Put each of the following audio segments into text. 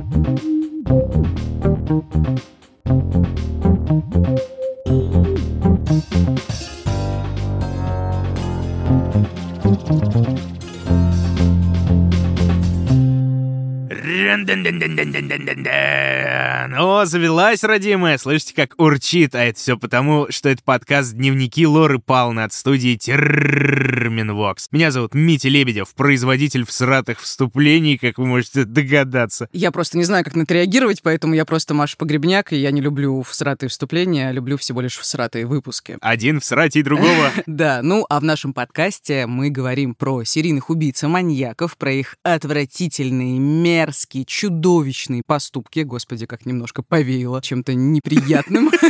thank you. О, завелась, родимая. Слышите, как урчит, а это все потому, что это подкаст «Дневники Лоры Палны» от студии Терминвокс. Меня зовут Митя Лебедев, производитель всратых вступлений, как вы можете догадаться. Я просто не знаю, как на это реагировать, поэтому я просто Маша Погребняк, и я не люблю всратые вступления, а люблю всего лишь всратые выпуски. Один всратей другого. Да, ну а в нашем подкасте мы говорим про серийных убийц и маньяков, про их отвратительные, мерзкие, чудовищные поступки. Господи, как немножко повеяло чем-то неприятным.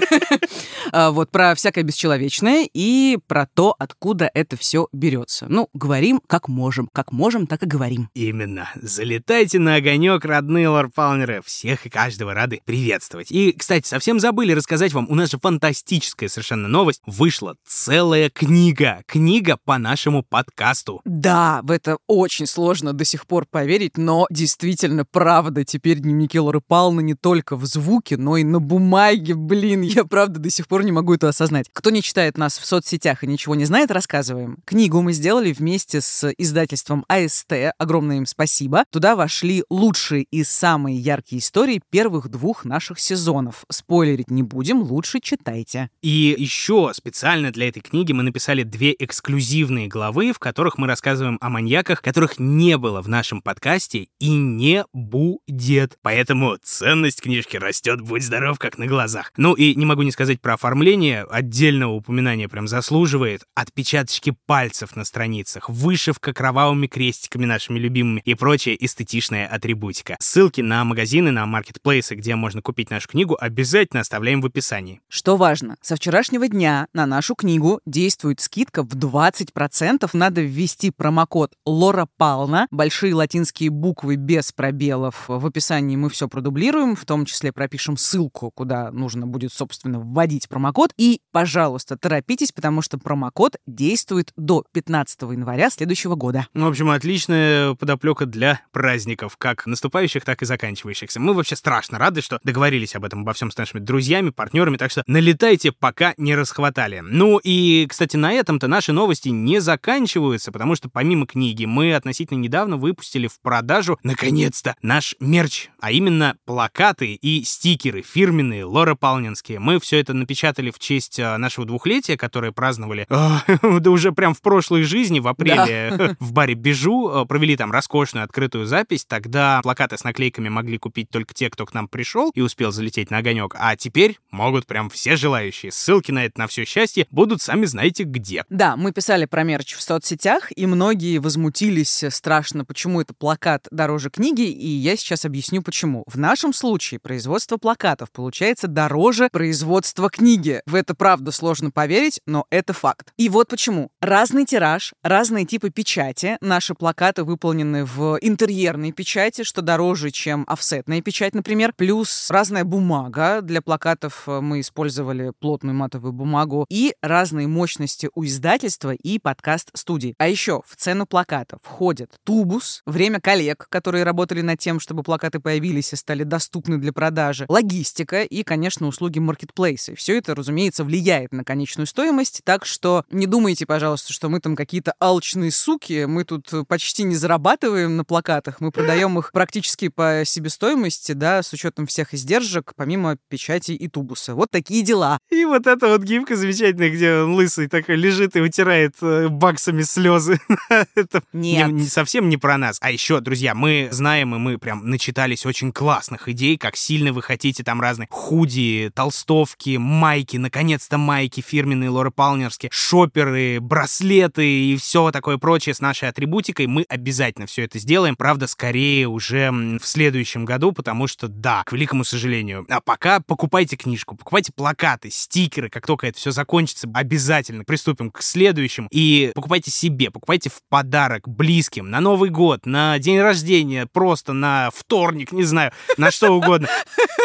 А, вот про всякое бесчеловечное и про то, откуда это все берется. Ну, говорим как можем. Как можем, так и говорим. Именно. Залетайте на огонек, родные лорпалнеры. Всех и каждого рады приветствовать. И, кстати, совсем забыли рассказать вам, у нас же фантастическая совершенно новость. Вышла целая книга. Книга по нашему подкасту. Да, в это очень сложно до сих пор поверить, но действительно, правда, теперь дневники Лоры Палны не только в звуке, но и на бумаге. Блин, я правда до сих пор не могу это осознать. Кто не читает нас в соцсетях и ничего не знает, рассказываем. Книгу мы сделали вместе с издательством АСТ. Огромное им спасибо. Туда вошли лучшие и самые яркие истории первых двух наших сезонов. Спойлерить не будем, лучше читайте. И еще специально для этой книги мы написали две эксклюзивные главы, в которых мы рассказываем о маньяках, которых не было в нашем подкасте и не будет. Поэтому ценность книжки растет, будь здоров, как на глазах. Ну и не могу не сказать про оформление. Отдельного упоминания прям заслуживает. Отпечаточки пальцев на страницах, вышивка кровавыми крестиками нашими любимыми и прочая эстетичная атрибутика. Ссылки на магазины, на маркетплейсы, где можно купить нашу книгу, обязательно оставляем в описании. Что важно, со вчерашнего дня на нашу книгу действует скидка в 20%. Надо ввести промокод Лора Пална, большие латинские буквы без пробелов. В описании мы все продублируем, в том числе пропишем ссылку, куда нужно будет, собственно, вводить промокод. И, пожалуйста, торопитесь, потому что промокод действует до 15 января следующего года. Ну, в общем, отличная подоплека для праздников, как наступающих, так и заканчивающихся. Мы вообще страшно рады, что договорились об этом обо всем с нашими друзьями, партнерами, так что налетайте, пока не расхватали. Ну и, кстати, на этом-то наши новости не заканчиваются, потому что помимо книги мы относительно недавно выпустили в продажу, наконец-то, наш мерч, а именно плакаты и стикеры фирменные, Лора Палнинские. Мы все это напечатали в честь а, нашего двухлетия, которое праздновали, а, да уже прям в прошлой жизни, в апреле, в баре Бежу, а, провели там роскошную открытую запись. Тогда плакаты с наклейками могли купить только те, кто к нам пришел и успел залететь на огонек. А теперь могут прям все желающие. Ссылки на это на все счастье будут сами знаете где. Да, мы писали про мерч в соцсетях, и многие возмутились страшно, почему это плакат дороже книги, и я сейчас объясню почему. В нашем случае производство плакатов получается дороже производства книги. В это правда сложно поверить, но это факт. И вот почему. Разный тираж, разные типы печати. Наши плакаты выполнены в интерьерной печати, что дороже, чем офсетная печать, например. Плюс разная бумага. Для плакатов э, мы использовали плотную матовую бумагу. И разные мощности у издательства и подкаст-студий. А еще в цену плакатов входит тубус, время коллег, которые работали над тем, чтобы плакаты появились и стали доступны для продажи, логистика и, конечно, услуги маркетплейса. Все это, разумеется, влияет на конечную стоимость, так что не думайте, пожалуйста, что мы там какие-то алчные суки, мы тут почти не зарабатываем на плакатах, мы продаем их практически по себестоимости, да, с учетом всех издержек, помимо печати и тубуса. Вот такие дела. И вот эта вот гифка замечательная, где он лысый такой лежит и вытирает э, баксами слезы. Это Нет. Не, не совсем не про нас. А еще, друзья, мы знаем, и мы прям начитались очень классных идей, как сильно вы хотите там разные худи, толстовки, майки, наконец-то майки фирменные Лоры Палнерские, шоперы, браслеты и все такое прочее с нашей атрибутикой. Мы обязательно все это сделаем. Правда, скорее уже в следующем году, потому что, да, к великому сожалению. А пока покупайте книжку, покупайте плакаты, стикеры. Как только это все закончится, обязательно приступим к следующему. И покупайте себе, покупайте в подарок близким, на Новый год, на день рождения, просто на вторник, не знаю, на что угодно.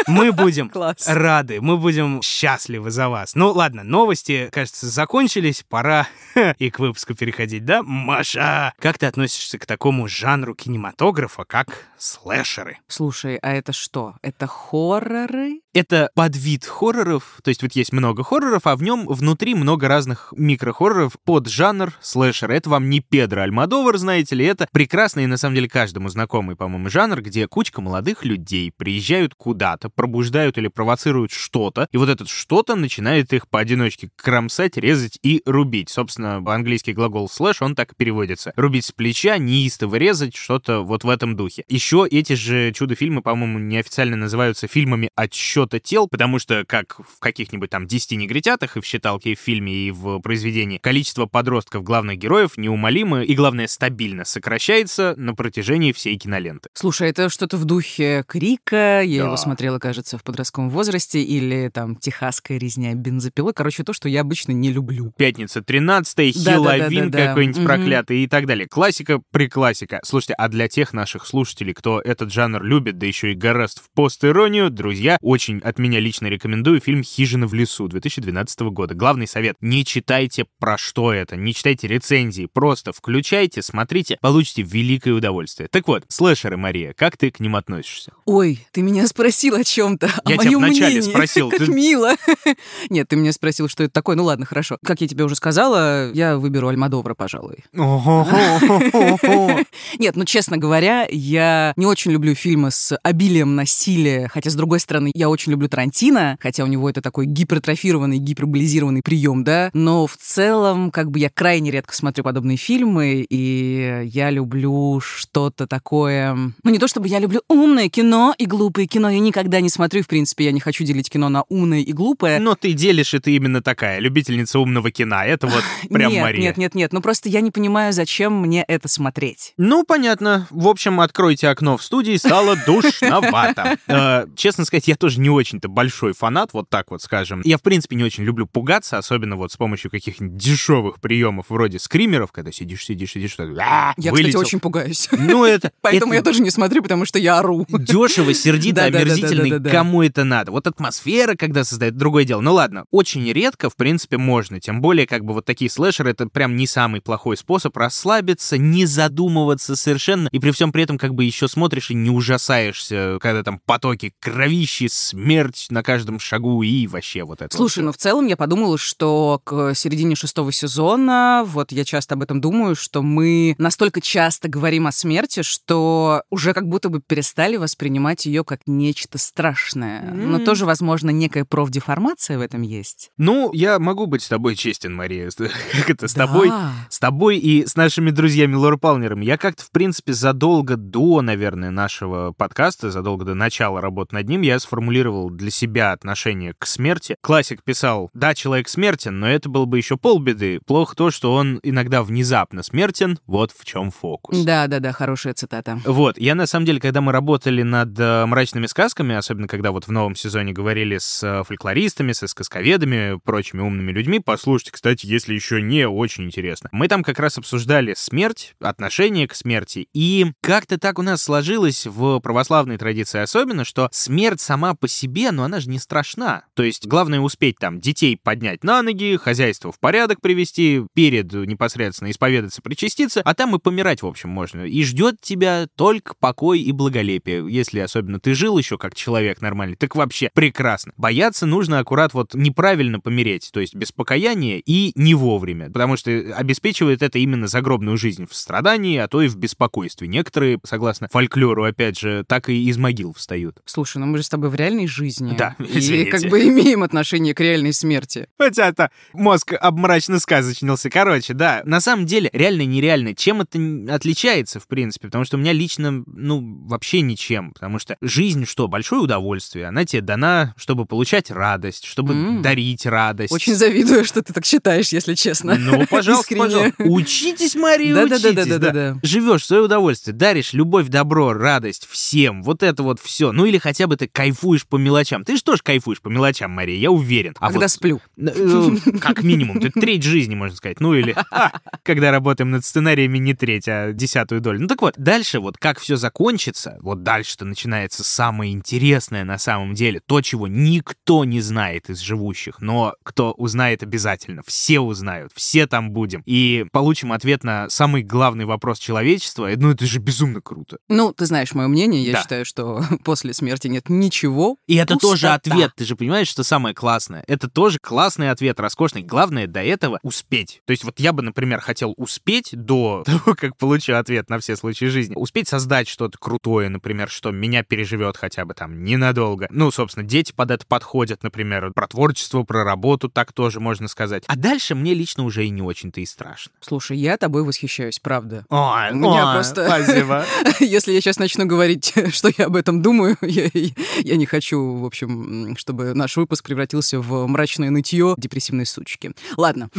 Мы будем рады, мы будем счастливы за вас. Ну ладно, новости, кажется, закончились, пора и к выпуску переходить, да? Маша, как ты относишься к такому жанру кинематографа, как слэшеры? Слушай, а это что? Это хорроры? Это подвид хорроров, то есть вот есть много хорроров, а в нем внутри много разных микрохорроров под жанр слэшера. Это вам не Педро Альмадовар, знаете ли, это прекрасный и на самом деле каждому знакомый, по-моему, жанр, где кучка молодых людей приезжают куда-то, пробуждают или провоцируют что-то, и вот этот что-то начинает их поодиночке кромсать, резать и рубить. Собственно, английский глагол слэш, он так и переводится. Рубить с плеча, неистово резать, что-то вот в этом духе. Еще эти же чудо-фильмы, по-моему, неофициально называются фильмами отсчета тел, потому что, как в каких-нибудь там 10 негритятах и в считалке, и в фильме, и в произведении, количество подростков главных героев неумолимо и, главное, стабильно сокращается на протяжении всей киноленты. Слушай, это что-то в духе Крика, я Да. его смотрела, кажется, в подростковом возрасте, или там Техасская резня бензопилой. Короче, то, что я обычно не люблю. Пятница 13 Да-да-да-да-да. Хиловин какой-нибудь Мгм. проклятый и так далее. Классика приклассика. Слушайте, а для тех наших слушателей, кто этот жанр любит, да еще и гораст в пост-иронию, друзья, очень от меня лично рекомендую фильм «Хижина в лесу» 2012 года. Главный совет — не читайте про что это, не читайте рецензии, просто включайте, смотрите, получите великое удовольствие. Так вот, слэшеры, Мария, как ты к ним относишься? Ой, ты меня спросил о чем-то, о Я тебя моем вначале мнении. спросил, Как ты- мило. Нет, ты меня спросил, что это такое. Ну ладно, хорошо. Как я тебе уже сказала, я выберу Альмадовра, пожалуй. Нет, ну честно говоря, я не очень люблю фильмы с обилием насилия, хотя, с другой стороны, я очень люблю Тарантино, хотя у него это такой гипертрофированный, гиперболизированный прием, да, но в целом, как бы я крайне редко смотрю подобные фильмы, и я люблю что-то такое... Ну, не то чтобы я люблю умное кино и глупое кино, я никогда не смотрю, в принципе, я не хочу делить кино на умное и глупое. Но ты делишь, и ты именно такая, любительница умного кино. Это вот прям нет, Мария. нет, нет, нет, ну просто я не понимаю, зачем мне это смотреть. Ну, понятно. В общем, откройте окно в студии, стало душновато. Э, Честно сказать, я тоже не очень-то большой фанат, вот так вот скажем. Я, в принципе, не очень люблю пугаться, особенно вот с помощью каких-нибудь дешевых приемов вроде скримеров, когда сидишь, сидишь, сидишь, что Я, кстати, очень пугаюсь. Ну, это... Поэтому я тоже не смотрю, потому что я ору. Дешево, сердито, омерзительно, и Да-да-да-да-да-да. кому это надо? Вот атмосфера, когда создает, другое дело. Ну ладно, очень редко, в принципе, можно. Тем более, как бы вот такие слэшеры, это прям не самый плохой способ расслабиться, не задумываться совершенно, и при всем при этом как бы еще смотришь и не ужасаешься, когда там потоки кровищи, смерть на каждом шагу и вообще вот это. Слушай, ну в целом я подумала, что к середине шестого сезона, вот я часто об этом думаю, что мы настолько часто говорим о смерти, что уже как будто бы перестали воспринимать ее как нечто страшное. Но М. тоже, возможно, некая профдеформация в этом есть. Ну, я могу быть с тобой честен, Мария. Как это, с Да. тобой с тобой и с нашими друзьями Лор Палмерами. Я как-то, в принципе, задолго до, наверное, нашего подкаста, задолго до начала работы над ним, я сформулировал для себя отношение к смерти. Классик писал, да, человек смертен, но это было бы еще полбеды. Плохо то, что он иногда внезапно смертен, вот в чем фокус. Да-да-да, хорошая цитата. Вот, я на самом деле, когда мы работали над э, мрачными сказками, особенно когда вот в новом сезоне говорили с э, фольклористами, со сказковедами, прочими умными людьми, послушайте, кстати, если еще не, очень интересно. Мы там как раз обсуждали смерть, отношение к смерти, и как-то так у нас сложилось в православной традиции особенно, что смерть сама по себе, но она же не страшна. То есть главное успеть там детей поднять на ноги, хозяйство в порядок привести, перед непосредственно исповедаться, причаститься, а там и помирать, в общем, можно. И ждет тебя только покой и благолепие. Если особенно ты жил еще как человек нормальный, так вообще прекрасно. Бояться нужно аккурат вот неправильно помереть, то есть без покаяния и не вовремя, потому что обеспечивает это именно загробную жизнь в страдании, а то и в беспокойстве. Некоторые, согласно фольклору, опять же, так и из могил встают. Слушай, ну мы же с тобой в реальной жизни. Да, И извините. как бы имеем отношение к реальной смерти. Хотя это мозг обмрачно сказочнился. Короче, да, на самом деле, реально нереально. Чем это отличается, в принципе? Потому что у меня лично, ну, вообще ничем. Потому что жизнь, что, большое удовольствие. Она тебе дана, чтобы получать радость, чтобы М. дарить радость. Очень завидую, что ты так считаешь, если честно. Ну, пожалуйста, Искренне. пожалуйста. Учитесь, Мария, учитесь. Да-да-да-да-да-да. Живешь в свое удовольствие, даришь любовь, добро, радость всем. Вот это вот все. Ну или хотя бы ты кайфуешь по мелочам. Ты же тоже кайфуешь по мелочам, Мария, я уверен. А Когда вот сплю. Э, Как минимум. Это треть жизни, можно сказать. Ну или, а, когда работаем над сценариями, не треть, а десятую долю. Ну так вот, дальше вот как все закончится, вот дальше-то начинается самое интересное на самом деле, то, чего никто не знает из живущих, но кто узнает обязательно, все узнают, все там будем, и получим ответ на самый главный вопрос человечества, ну это же безумно круто. Ну, ты знаешь мое мнение, я Да. считаю, что после смерти нет ничего. И это тоже Пустота. ответ, ты же понимаешь, что самое классное? Это тоже классный ответ, роскошный. Главное до этого успеть. То есть вот я бы, например, хотел успеть до того, как получу ответ на все случаи жизни. Успеть создать что-то крутое, например, что меня переживет хотя бы там ненадолго. Ну, собственно, дети под это подходят, например, про творчество, про работу, так тоже можно сказать. А дальше мне лично уже и не очень-то и страшно. Слушай, я тобой восхищаюсь, правда. Ой, У меня просто- спасибо. Если я сейчас начну говорить, что я об этом думаю, я, я не хочу, в общем, чтобы наш выпуск превратился в мрачное нытье депрессивной сучки. Ладно.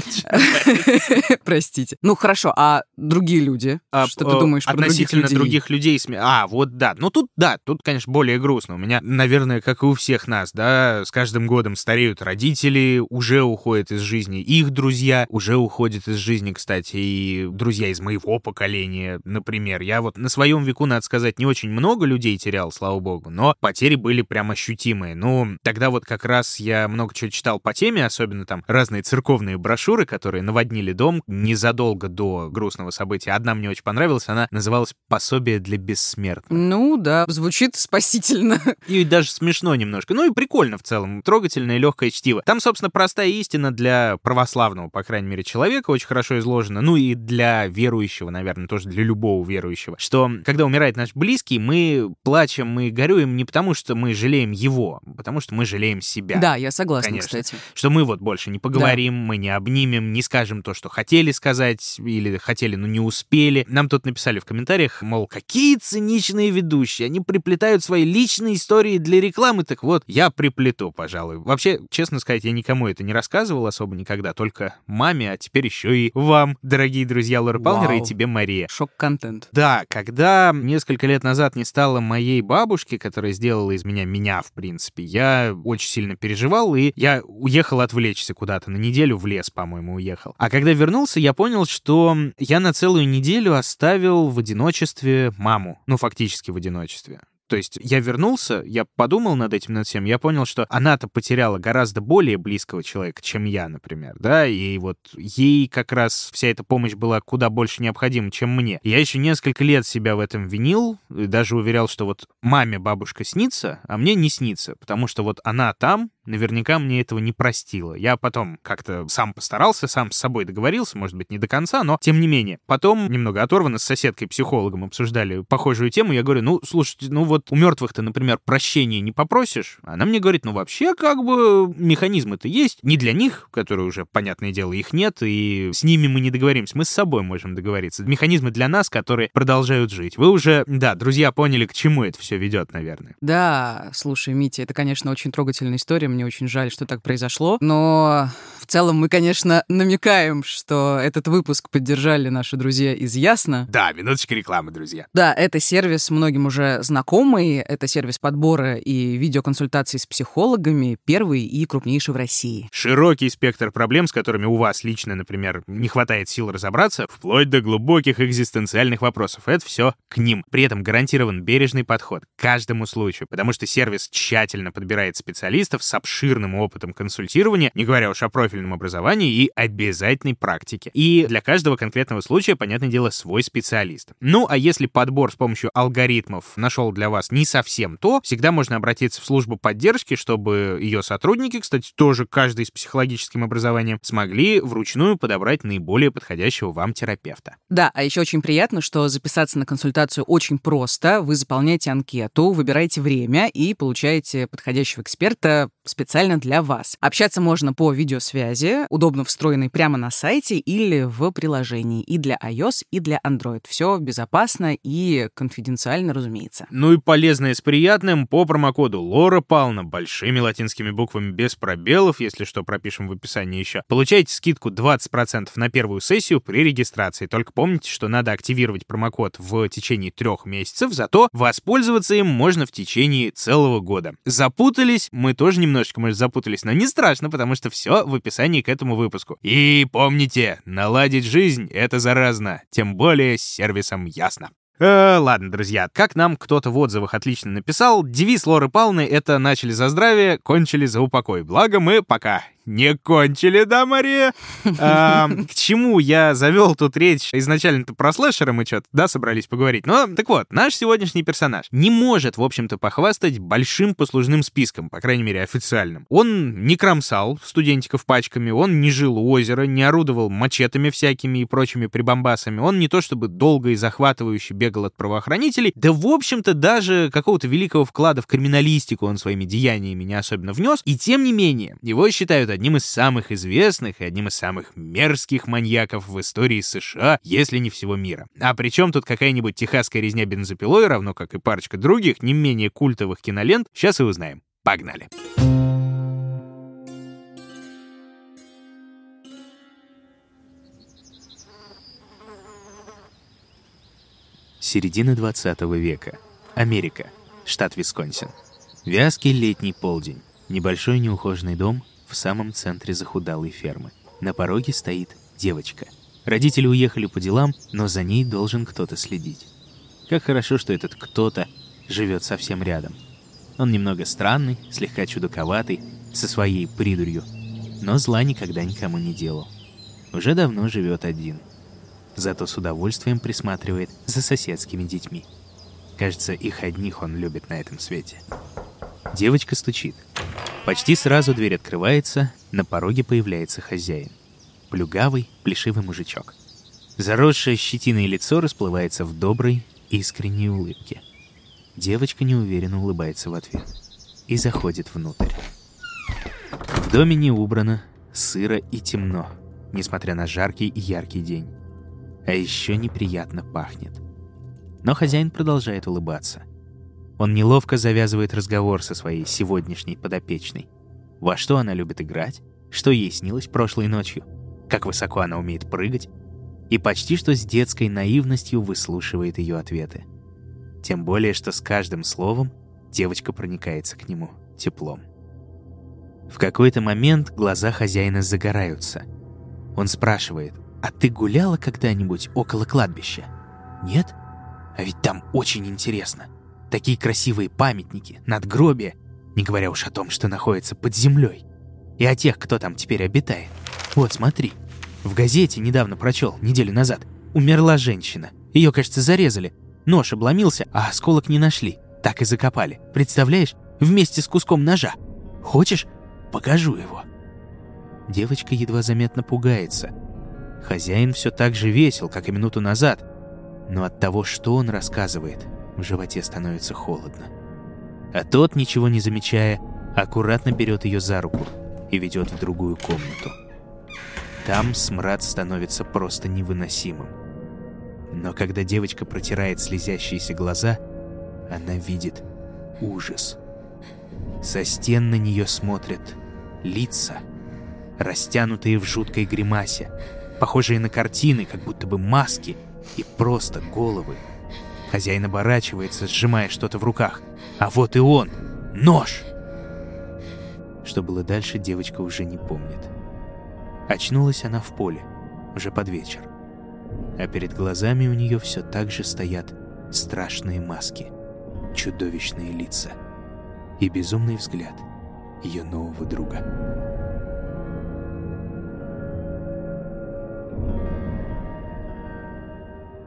Простите. Ну, хорошо, а другие люди? А, Что ты э, думаешь про других относительно людей? других людей? А, вот да. Ну тут, да, тут, конечно, более грустно. Меня, наверное, как и у всех нас, да, с каждым годом стареют родители, уже уходят из жизни их друзья, уже уходят из жизни, кстати, и друзья из моего поколения, например. Я вот на своем веку, надо сказать, не очень много людей терял, слава богу, но потери были прям ощутимые. Ну, тогда вот как раз я много чего читал по теме, особенно там разные церковные брошюры, которые наводнили дом незадолго до грустного события. Одна мне очень понравилась, она называлась «Пособие для бессмертных». Ну да, звучит спасительно. И даже смешно немножко. Ну и прикольно в целом. Трогательное и легкое чтиво. Там, собственно, простая истина для православного, по крайней мере, человека очень хорошо изложена. Ну и для верующего, наверное, тоже для любого верующего. Что, когда умирает наш близкий, мы плачем, мы горюем не потому, что мы жалеем его, а потому что мы жалеем себя. Да, я согласна, Конечно. кстати. Что мы вот больше не поговорим, мы не обнимем, не скажем то, что хотели сказать, или хотели, но не успели. Нам тут написали в комментариях, мол, какие циничные ведущие, они приплетают свои личные истории для рекламы. Так вот, я приплету, пожалуй. Вообще, честно сказать, я никому это не рассказывал особо никогда, только маме, а теперь еще и вам, дорогие друзья Лора Палмера, и тебе, Мария. Шок-контент. Да, когда несколько лет назад не стало моей бабушки, которая сделала из меня меня, в принципе, я очень сильно переживал, и я уехал отвлечься куда-то. На неделю в лес, по-моему, уехал. А когда вернулся, я понял, что я на целую неделю оставил в одиночестве маму. Ну, фактически в одиночестве. То есть я вернулся, я подумал над этим, над всем, я понял, что она-то потеряла гораздо более близкого человека, чем я, например, да, и вот ей как раз вся эта помощь была куда больше необходима, чем мне. Я еще несколько лет себя в этом винил, и даже уверял, что вот маме бабушка снится, а мне не снится, потому что вот она там, наверняка мне этого не простила. Я потом как-то сам постарался, сам с собой договорился, может быть, не до конца, но тем не менее. Потом, немного оторванно, с соседкой-психологом обсуждали похожую тему, я говорю, ну, слушайте, ну вот у мертвых-то, например, прощения не попросишь. Она мне говорит, ну вообще как бы механизмы-то есть. Не для них, которые уже, понятное дело, их нет, и с ними мы не договоримся. Мы с собой можем договориться. Механизмы для нас, которые продолжают жить. Вы уже, да, друзья, поняли, к чему это все ведет, наверное. Да, слушай, Митя, это, конечно, очень трогательная история. Мне очень жаль, что так произошло. Но в целом мы, конечно, намекаем, что этот выпуск поддержали наши друзья из Ясно. Да, минуточка рекламы, друзья. Да, это сервис многим уже знакомый. Это сервис подбора и видеоконсультаций с психологами, первый и крупнейший в России. Широкий спектр проблем, с которыми у вас лично, например, не хватает сил разобраться, вплоть до глубоких экзистенциальных вопросов. Это все к ним. При этом гарантирован бережный подход к каждому случаю, потому что сервис тщательно подбирает специалистов с обширным опытом консультирования, не говоря уж о профильном образовании и обязательной практике. И для каждого конкретного случая, понятное дело, свой специалист. Ну, а если подбор с помощью алгоритмов нашел для вас не совсем то, всегда можно обратиться в службу поддержки, чтобы ее сотрудники, кстати, тоже каждый с психологическим образованием, смогли вручную подобрать наиболее подходящего вам терапевта. Да, а еще очень приятно, что записаться на консультацию очень просто. Вы заполняете анкету, выбираете время и получаете подходящего эксперта специально для вас. Общаться можно по видеосвязи, удобно встроенной прямо на сайте или в приложении и для iOS, и для Android. Все безопасно и конфиденциально, разумеется. Ну и полезное с приятным по промокоду Лора Пална большими латинскими буквами без пробелов, если что, пропишем в описании еще. Получаете скидку 20% на первую сессию при регистрации. Только помните, что надо активировать промокод в течение трех месяцев, зато воспользоваться им можно в течение целого года. Запутались? Мы тоже немножечко, может, запутались, но не страшно, потому что все в описании к этому выпуску. И помните, наладить жизнь — это заразно, тем более с сервисом Ясно. Э, ладно, друзья, как нам кто-то в отзывах отлично написал, девиз Лоры Павловны — это «начали за здравие, кончили за упокой». Благо мы пока не кончили, да, Мария? А, к чему я завел тут речь? Изначально-то про слэшера мы что-то, да, собрались поговорить. Но, так вот, наш сегодняшний персонаж не может, в общем-то, похвастать большим послужным списком, по крайней мере, официальным. Он не кромсал студентиков пачками, он не жил у озера, не орудовал мачетами всякими и прочими прибамбасами, он не то чтобы долго и захватывающе бегал от правоохранителей, да, в общем-то, даже какого-то великого вклада в криминалистику он своими деяниями не особенно внес, и тем не менее, его считают одним из самых известных и одним из самых мерзких маньяков в истории США, если не всего мира. А причем тут какая-нибудь техасская резня бензопилой, равно как и парочка других, не менее культовых кинолент, сейчас и узнаем. Погнали! Середина 20 века. Америка. Штат Висконсин. Вязкий летний полдень. Небольшой неухоженный дом, в самом центре захудалой фермы. На пороге стоит девочка. Родители уехали по делам, но за ней должен кто-то следить. Как хорошо, что этот кто-то живет совсем рядом. Он немного странный, слегка чудаковатый, со своей придурью, но зла никогда никому не делал. Уже давно живет один. Зато с удовольствием присматривает за соседскими детьми. Кажется, их одних он любит на этом свете. Девочка стучит. Почти сразу дверь открывается, на пороге появляется хозяин. Плюгавый, плешивый мужичок. Заросшее щетиной лицо расплывается в доброй, искренней улыбке. Девочка неуверенно улыбается в ответ и заходит внутрь. В доме не убрано, сыро и темно, несмотря на жаркий и яркий день. А еще неприятно пахнет. Но хозяин продолжает улыбаться. Он неловко завязывает разговор со своей сегодняшней подопечной. Во что она любит играть, что ей снилось прошлой ночью, как высоко она умеет прыгать, и почти что с детской наивностью выслушивает ее ответы. Тем более, что с каждым словом девочка проникается к нему теплом. В какой-то момент глаза хозяина загораются. Он спрашивает, «А ты гуляла когда-нибудь около кладбища?» «Нет? А ведь там очень интересно». Такие красивые памятники, надгробия, не говоря уж о том, что находится под землей. И о тех, кто там теперь обитает. Вот, смотри. В газете недавно прочел, неделю назад. Умерла женщина. Ее, кажется, зарезали. Нож обломился, а осколок не нашли. Так и закопали. Представляешь? Вместе с куском ножа. Хочешь? Покажу его. Девочка едва заметно пугается. Хозяин все так же весел, как и минуту назад. Но от того, что он рассказывает, в животе становится холодно. А тот, ничего не замечая, аккуратно берет ее за руку и ведет в другую комнату. Там смрад становится просто невыносимым. Но когда девочка протирает слезящиеся глаза, она видит ужас. Со стен на нее смотрят лица, растянутые в жуткой гримасе, похожие на картины, как будто бы маски, и просто головы, Хозяин оборачивается, сжимая что-то в руках. А вот и он! Нож! Что было дальше, девочка уже не помнит. Очнулась она в поле, уже под вечер. А перед глазами у нее все так же стоят страшные маски, чудовищные лица и безумный взгляд ее нового друга.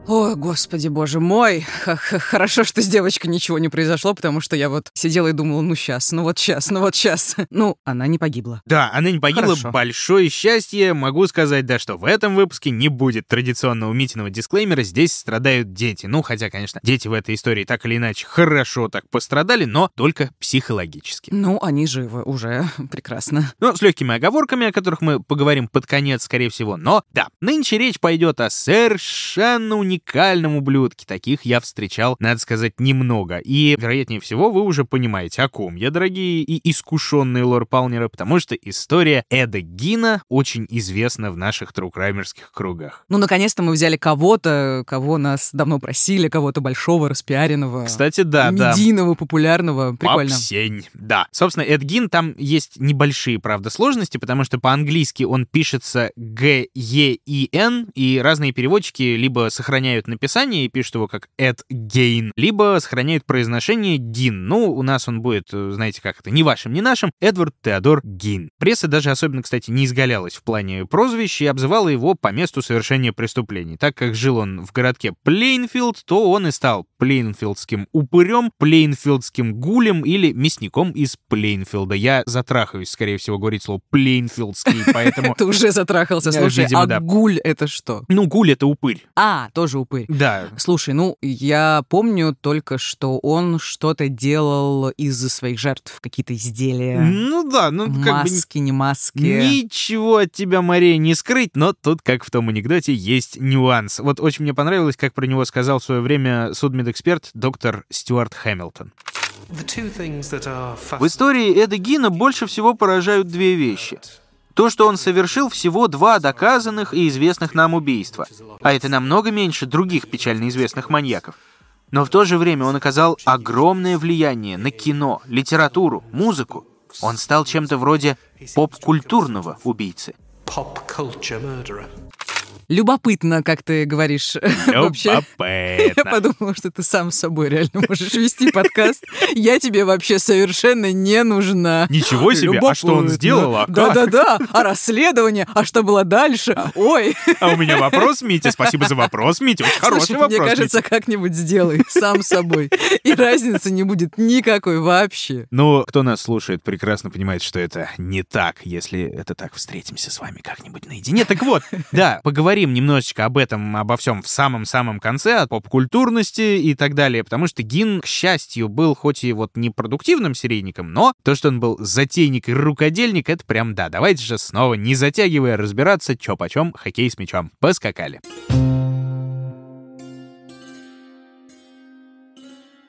О, господи, боже мой. Хорошо, что с девочкой ничего не произошло, потому что я вот сидела и думала, ну сейчас, ну вот сейчас, ну вот сейчас. Ну, она не погибла. Да, она не погибла. Хорошо. Большое счастье. Могу сказать, да, что в этом выпуске не будет традиционного Митиного дисклеймера. Здесь страдают дети. Ну, хотя, конечно, дети в этой истории так или иначе хорошо так пострадали, но только психологически. Ну, они живы уже. Прекрасно. Ну, с легкими оговорками, о которых мы поговорим под конец, скорее всего. Но, да, нынче речь пойдет о совершенно уникальном уникальном ублюдке. Таких я встречал, надо сказать, немного. И, вероятнее всего, вы уже понимаете, о ком я, дорогие и искушенные лор-палнеры, потому что история Эда Гина очень известна в наших трукраймерских кругах. Ну, наконец-то мы взяли кого-то, кого нас давно просили, кого-то большого, распиаренного. Кстати, да, да. медийного, популярного. Прикольно. Попсень, да. Собственно, Эд Гин, там есть небольшие, правда, сложности, потому что по-английски он пишется G-E-I-N, и разные переводчики либо сохраняют роняют написание и пишут его как Эд Гейн, либо сохраняют произношение Гин. Ну, у нас он будет, э, знаете как это, не вашим, не нашим, Эдвард Теодор Гин. Пресса даже особенно, кстати, не изгалялась в плане прозвищ и обзывала его по месту совершения преступлений. Так как жил он в городке Плейнфилд, то он и стал плейнфилдским упырем, плейнфилдским гулем или мясником из Плейнфилда. Я затрахаюсь, скорее всего, говорить слово плейнфилдский, поэтому... Ты уже затрахался, слушай, а гуль это что? Ну, гуль — это упырь. А, тоже упырь. Да. Слушай, ну, я помню только, что он что-то делал из своих жертв, какие-то изделия. Ну да, ну как Маски, не маски. Ничего от тебя, Мария, не скрыть, но тут, как в том анекдоте, есть нюанс. Вот очень мне понравилось, как про него сказал в свое время судмедэксперт доктор Стюарт Хэмилтон. В истории Эда Гина больше всего поражают две вещи. То, что он совершил всего два доказанных и известных нам убийства. А это намного меньше других печально известных маньяков. Но в то же время он оказал огромное влияние на кино, литературу, музыку. Он стал чем-то вроде поп-культурного убийцы. Любопытно, как ты говоришь. Вообще, я подумала, что ты сам с собой реально можешь вести подкаст. Я тебе вообще совершенно не нужна. Ничего себе, а что он сделал? Да-да-да, а расследование, а что было дальше? Ой. А у меня вопрос, Митя, спасибо за вопрос, Митя, очень хороший вопрос. Мне кажется, как-нибудь сделай сам собой. И разницы не будет никакой вообще. Ну, кто нас слушает, прекрасно понимает, что это не так, если это так встретимся с вами как-нибудь наедине. Так вот, да, поговорим поговорим немножечко об этом, обо всем в самом-самом конце, о поп-культурности и так далее, потому что Гин, к счастью, был хоть и вот не продуктивным серийником, но то, что он был затейник и рукодельник, это прям да. Давайте же снова, не затягивая, разбираться, чё почем, хоккей с мячом. Поскакали.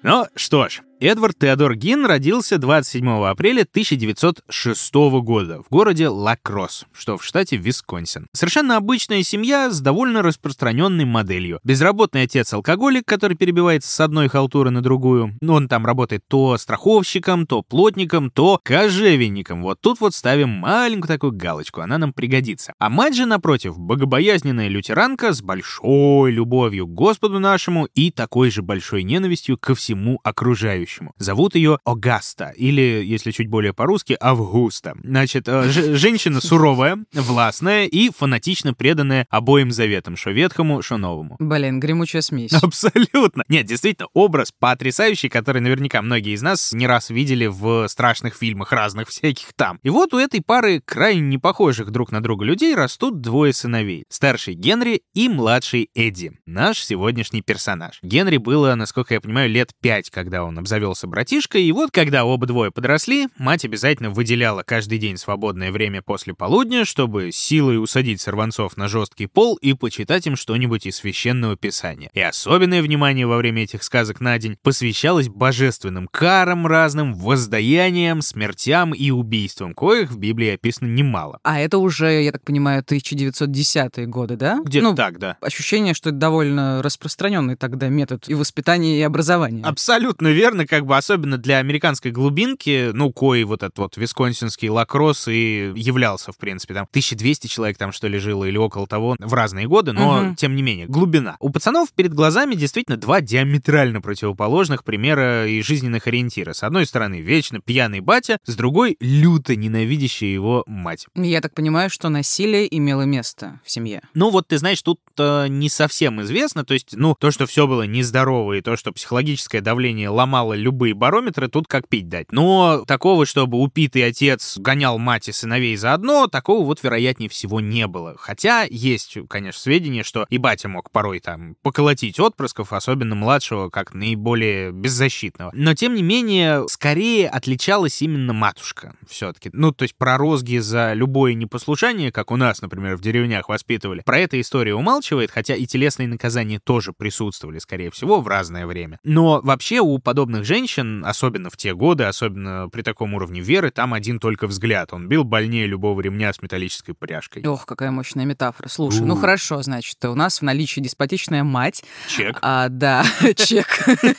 Ну что ж, Эдвард Теодор Гин родился 27 апреля 1906 года в городе Лакросс, что в штате Висконсин. Совершенно обычная семья с довольно распространенной моделью. Безработный отец-алкоголик, который перебивается с одной халтуры на другую. Он там работает то страховщиком, то плотником, то кожевенником. Вот тут вот ставим маленькую такую галочку, она нам пригодится. А мать же, напротив, богобоязненная лютеранка с большой любовью к Господу нашему и такой же большой ненавистью ко всему окружающему по Зовут ее Огаста, или, если чуть более по-русски, Августа. Значит, э, женщина суровая, властная и фанатично преданная обоим заветам, что ветхому, что новому. Блин, гремучая смесь. Абсолютно. Нет, действительно, образ потрясающий, который наверняка многие из нас не раз видели в страшных фильмах разных всяких там. И вот у этой пары крайне не похожих друг на друга людей растут двое сыновей. Старший Генри и младший Эдди. Наш сегодняшний персонаж. Генри было, насколько я понимаю, лет пять, когда он обзавелся обзавелся братишкой, и вот когда оба двое подросли, мать обязательно выделяла каждый день свободное время после полудня, чтобы силой усадить сорванцов на жесткий пол и почитать им что-нибудь из священного писания. И особенное внимание во время этих сказок на день посвящалось божественным карам разным, воздаяниям, смертям и убийствам, коих в Библии описано немало. А это уже, я так понимаю, 1910-е годы, да? Где-то ну, так, да. Ощущение, что это довольно распространенный тогда метод и воспитания, и образования. Абсолютно верно, как бы особенно для американской глубинки, ну, кой вот этот вот висконсинский лакросс и являлся, в принципе, там 1200 человек там что ли жило или около того в разные годы, но угу. тем не менее, глубина. У пацанов перед глазами действительно два диаметрально противоположных примера и жизненных ориентира. С одной стороны, вечно пьяный батя, с другой — люто ненавидящая его мать. Я так понимаю, что насилие имело место в семье. Ну вот, ты знаешь, тут э, не совсем известно, то есть, ну, то, что все было нездорово и то, что психологическое давление ломало любые барометры, тут как пить дать. Но такого, чтобы упитый отец гонял мать и сыновей заодно, такого вот, вероятнее всего, не было. Хотя есть, конечно, сведения, что и батя мог порой там поколотить отпрысков, особенно младшего, как наиболее беззащитного. Но, тем не менее, скорее отличалась именно матушка все-таки. Ну, то есть про розги за любое непослушание, как у нас, например, в деревнях воспитывали, про эту историю умалчивает, хотя и телесные наказания тоже присутствовали, скорее всего, в разное время. Но вообще у подобных влюбленных женщин, особенно в те годы, особенно при таком уровне веры, там один только взгляд. Он бил больнее любого ремня с металлической пряжкой. Ох, какая мощная метафора. Слушай, ну хорошо, значит, у нас в наличии деспотичная мать. Чек. А, да, чек.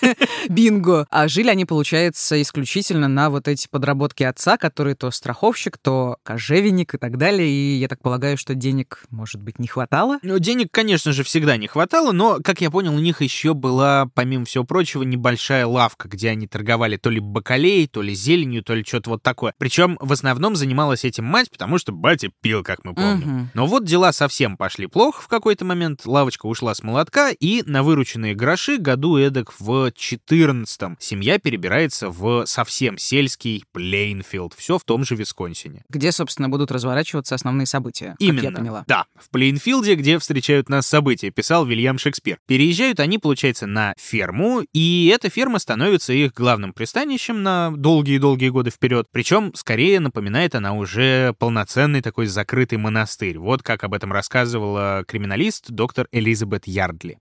Бинго. А жили они, получается, исключительно на вот эти подработки отца, который то страховщик, то кожевенник и так далее. И я так полагаю, что денег, может быть, не хватало? Ну, денег, конечно же, всегда не хватало, но, как я понял, у них еще была, помимо всего прочего, небольшая лавка, где они торговали то ли бакалей, то ли зеленью, то ли что-то вот такое. Причем в основном занималась этим мать, потому что батя пил, как мы помним. Мгм. Но вот дела совсем пошли плохо в какой-то момент, лавочка ушла с молотка, и на вырученные гроши году эдак в 14 семья перебирается в совсем сельский Плейнфилд, все в том же Висконсине. Где, собственно, будут разворачиваться основные события, Именно. как я поняла. Да, в Плейнфилде, где встречают нас события, писал Вильям Шекспир. Переезжают они, получается, на ферму, и эта ферма становится их главным пристанищем на долгие-долгие годы вперед. Причем, скорее, напоминает она уже полноценный такой закрытый монастырь. Вот как об этом рассказывала криминалист доктор Элизабет Ярдли.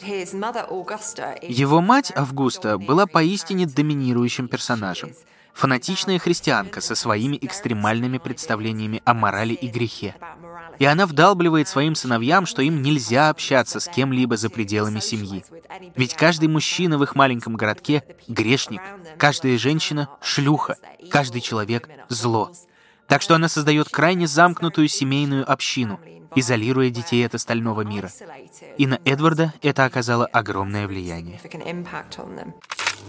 Его мать Августа была поистине доминирующим персонажем. Фанатичная христианка со своими экстремальными представлениями о морали и грехе. И она вдалбливает своим сыновьям, что им нельзя общаться с кем-либо за пределами семьи. Ведь каждый мужчина в их маленьком городке — грешник, каждая женщина — шлюха, каждый человек — зло. Так что она создает крайне замкнутую семейную общину, изолируя детей от остального мира. И на Эдварда это оказало огромное влияние.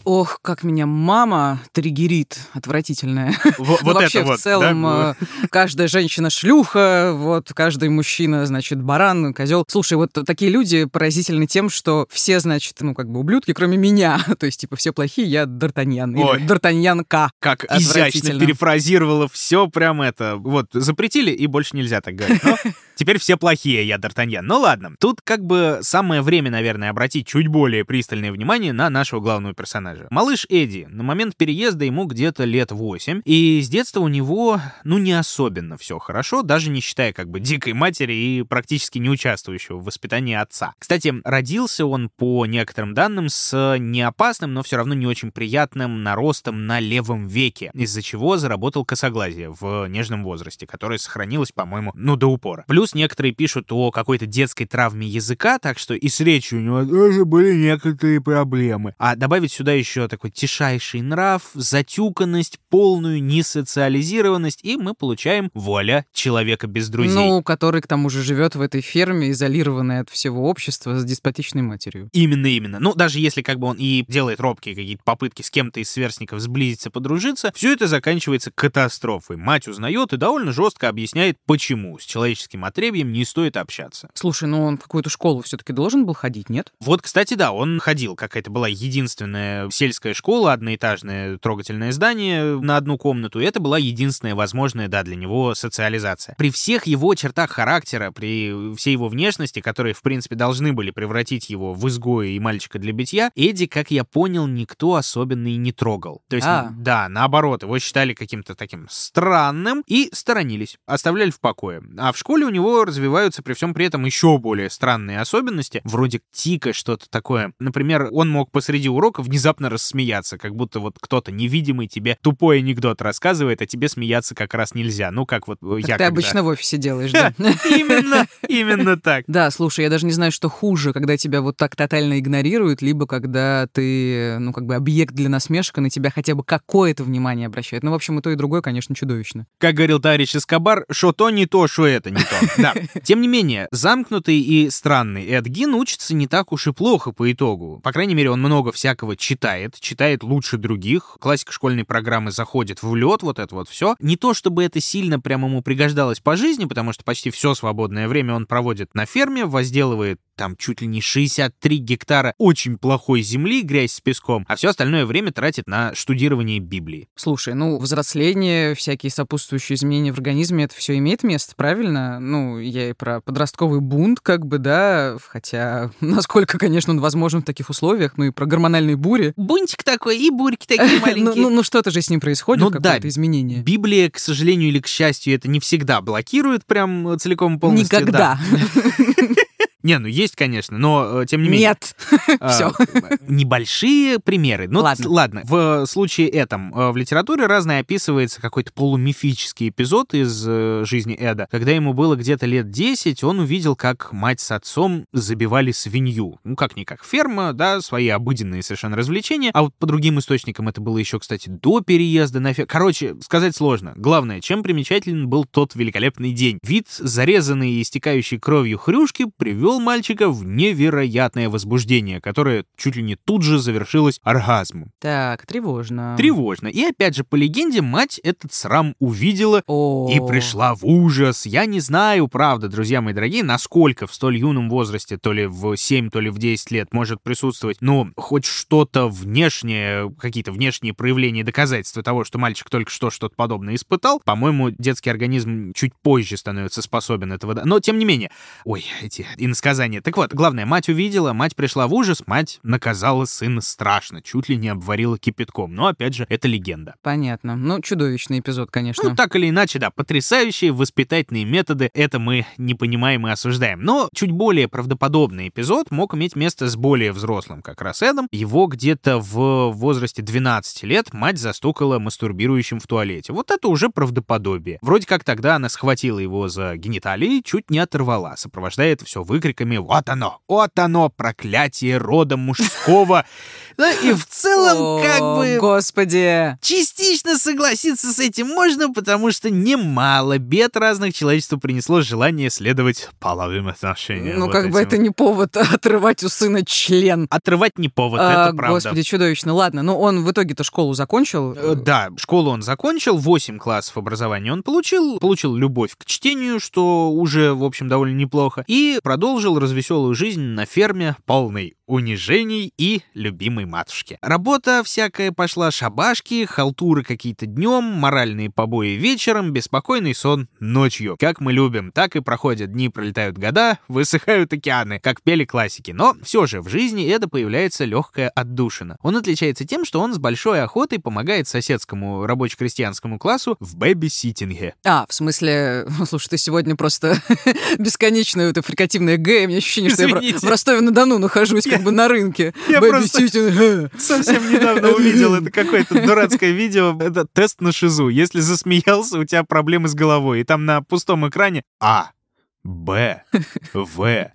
Ох, как меня мама триггерит, отвратительная. Во- Ну, вот Вообще, это вот, в целом, да? э, каждая женщина шлюха, вот, каждый мужчина, значит, баран, козел. Слушай, вот такие люди поразительны тем, что все, значит, ну, как бы ублюдки, кроме меня. То есть, типа, все плохие, я Д'Артаньян. Ой. Или Д'Артаньянка. Как изящно перефразировала все прям это. Вот, запретили, и больше нельзя так говорить. Но теперь все плохие, я Д'Артаньян. Ну ладно. Тут как бы самое время, наверное, обратить чуть более пристальное внимание на нашего главного персонажа. Малыш Эдди. На момент переезда ему где-то лет 8. И с детства у него, ну, не особенно все хорошо, даже не считая как бы дикой матери и практически не участвующего в воспитании отца. Кстати, родился он по некоторым данным с неопасным, но все равно не очень приятным наростом на левом веке, из-за чего заработал косоглазие в нежном возрасте, которое сохранилось, по-моему, ну, до упора. Плюс некоторые пишут о какой-то детской травме языка, так что и с речью у него тоже были некоторые проблемы. А добавить сюда еще такой тишайший нрав, затюканность, полную несоциализированность, и мы получаем, вуаля, человека без друзей. Ну, который, к тому же, живет в этой ферме, изолированный от всего общества, с деспотичной матерью. Именно, именно. Ну, даже если как бы он и делает робкие какие-то попытки с кем-то из сверстников сблизиться, подружиться, все это заканчивается катастрофой. Мать узнает и довольно жестко объясняет, почему с человеческим отребьем не стоит общаться. Слушай, ну он в какую-то школу все-таки должен был ходить, нет? Вот, кстати, да, он ходил, какая-то была единственная сельская школа, одноэтажное трогательное здание на одну комнату, и это была единственная возможная, да, для него социализация. При всех его чертах характера, при всей его внешности, которые, в принципе, должны были превратить его в изгоя и мальчика для битья, Эдди, как я понял, никто особенно и не трогал. То есть, А. да, наоборот, его считали каким-то таким странным и сторонились, оставляли в покое. А в школе у него развиваются при всем при этом еще более странные особенности, вроде тика, что-то такое. Например, он мог посреди урока внезапно рассмеяться, как будто вот кто-то невидимый тебе тупой анекдот рассказывает, а тебе смеяться как раз нельзя. Ну, как вот Как я ты когда- обычно в офисе делаешь, да? Именно, именно так. Да, слушай, я даже не знаю, что хуже, когда тебя вот так тотально игнорируют, либо когда ты, ну, как бы объект для насмешек, и на тебя хотя бы какое-то внимание обращают. Ну, в общем, и то, и другое, конечно, чудовищно. Как говорил товарищ Эскобар, что то не то, что это не то. Да. Тем не менее, замкнутый и странный Эд Гин учится не так уж и плохо по итогу. По крайней мере, он много всякого читает, читает лучше других. Классика школьной программы заходит в лед, вот это вот все. Не то, чтобы это сильно прям ему пригождалось по жизни, потому что почти все свободное время он проводит на ферме, возделывает там чуть ли не 63 гектара очень плохой земли, грязь с песком, а все остальное время тратит на штудирование Библии. Слушай, ну, взросление, всякие сопутствующие изменения в организме, это все имеет место, правильно? Ну, я и про подростковый бунт, как бы, да, хотя насколько, конечно, он возможен в таких условиях, ну и про гормональные бури. Бунтик такой и бурьки такие Ну, ну, ну, что-то же с ним происходит, Ну да, какое-то изменение. Библия, к сожалению или к счастью, это не всегда блокирует прям целиком полностью. Никогда. да. Не, ну есть, конечно, но э, тем не менее. Нет. Все. Небольшие примеры. Ну, Ладно. ладно. В случае этом э, в литературе разное описывается какой-то полумифический эпизод из э, жизни Эда. Когда ему было где-то лет 10, он увидел, как мать с отцом забивали свинью. Ну, как-никак ферма, да, свои обыденные совершенно развлечения. А вот по другим источникам это было еще, кстати, до переезда на ферму. Короче, сказать сложно. Главное, чем примечателен был тот великолепный день. Вид зарезанной и истекающей кровью хрюшки привел мальчика в невероятное возбуждение, которое чуть ли не тут же завершилось оргазмом. Так, тревожно. Тревожно. И опять же, по легенде, мать этот срам увидела О. и пришла в ужас. Я не знаю, правда, друзья мои дорогие, насколько в столь юном возрасте, то ли в 7, то ли в 10 лет, может присутствовать, ну, хоть что-то внешнее, какие-то внешние проявления доказательства того, что мальчик только что что-то подобное испытал. По-моему, детский организм чуть позже становится способен этого. Но, тем не менее, ой, эти иносказания. Так вот, главное, мать увидела, мать пришла в ужас, мать наказала сына страшно, чуть ли не обварила кипятком. Но, опять же, это легенда. Понятно. Ну, чудовищный эпизод, конечно. Ну, так или иначе, да, потрясающие воспитательные методы, это мы не понимаем и осуждаем. Но чуть более правдоподобный эпизод мог иметь место с более взрослым, как раз Эдом. Его где-то в возрасте 12 лет мать застукала мастурбирующим в туалете. Вот это уже правдоподобие. Вроде как тогда она схватила его за гениталии и чуть не оторвала, сопровождая это все выкриками «Вот оно! Вот оно! Проклятие рода мужского!» Ну и в целом, как О, бы... Господи. Частично согласиться с этим можно, потому что немало бед разных человечеству принесло желание следовать половым отношениям. Ну, Вот как бы этим. это не повод отрывать у сына член. Отрывать не повод, А, это правда. Господи, чудовищно. Ладно, ну он в итоге-то школу закончил. Э, Да, школу он закончил, 8 классов образования он получил, получил любовь к чтению, что уже, в общем, довольно неплохо, и продолжил развеселую жизнь на ферме, полной унижений и любимой матушки. Работа всякая пошла, шабашки, халтуры какие-то днем, моральные побои вечером, беспокойный сон ночью. Как мы любим, так и проходят дни, пролетают года, высыхают океаны, как пели классики. Но все же в жизни Эда появляется легкая отдушина. Он отличается тем, что он с большой охотой помогает соседскому рабоче-крестьянскому классу в бэби-ситинге. А, в смысле, слушай, ты сегодня просто бесконечное это фрикативное Г, у меня ощущение, что я Извините. в Ростове-на-Дону нахожусь как бы на рынке. я просто-. Совсем недавно увидел это какое-то дурацкое видео. Это тест на шизу. Если засмеялся, у тебя проблемы с головой. И там на пустом экране А, Б, В,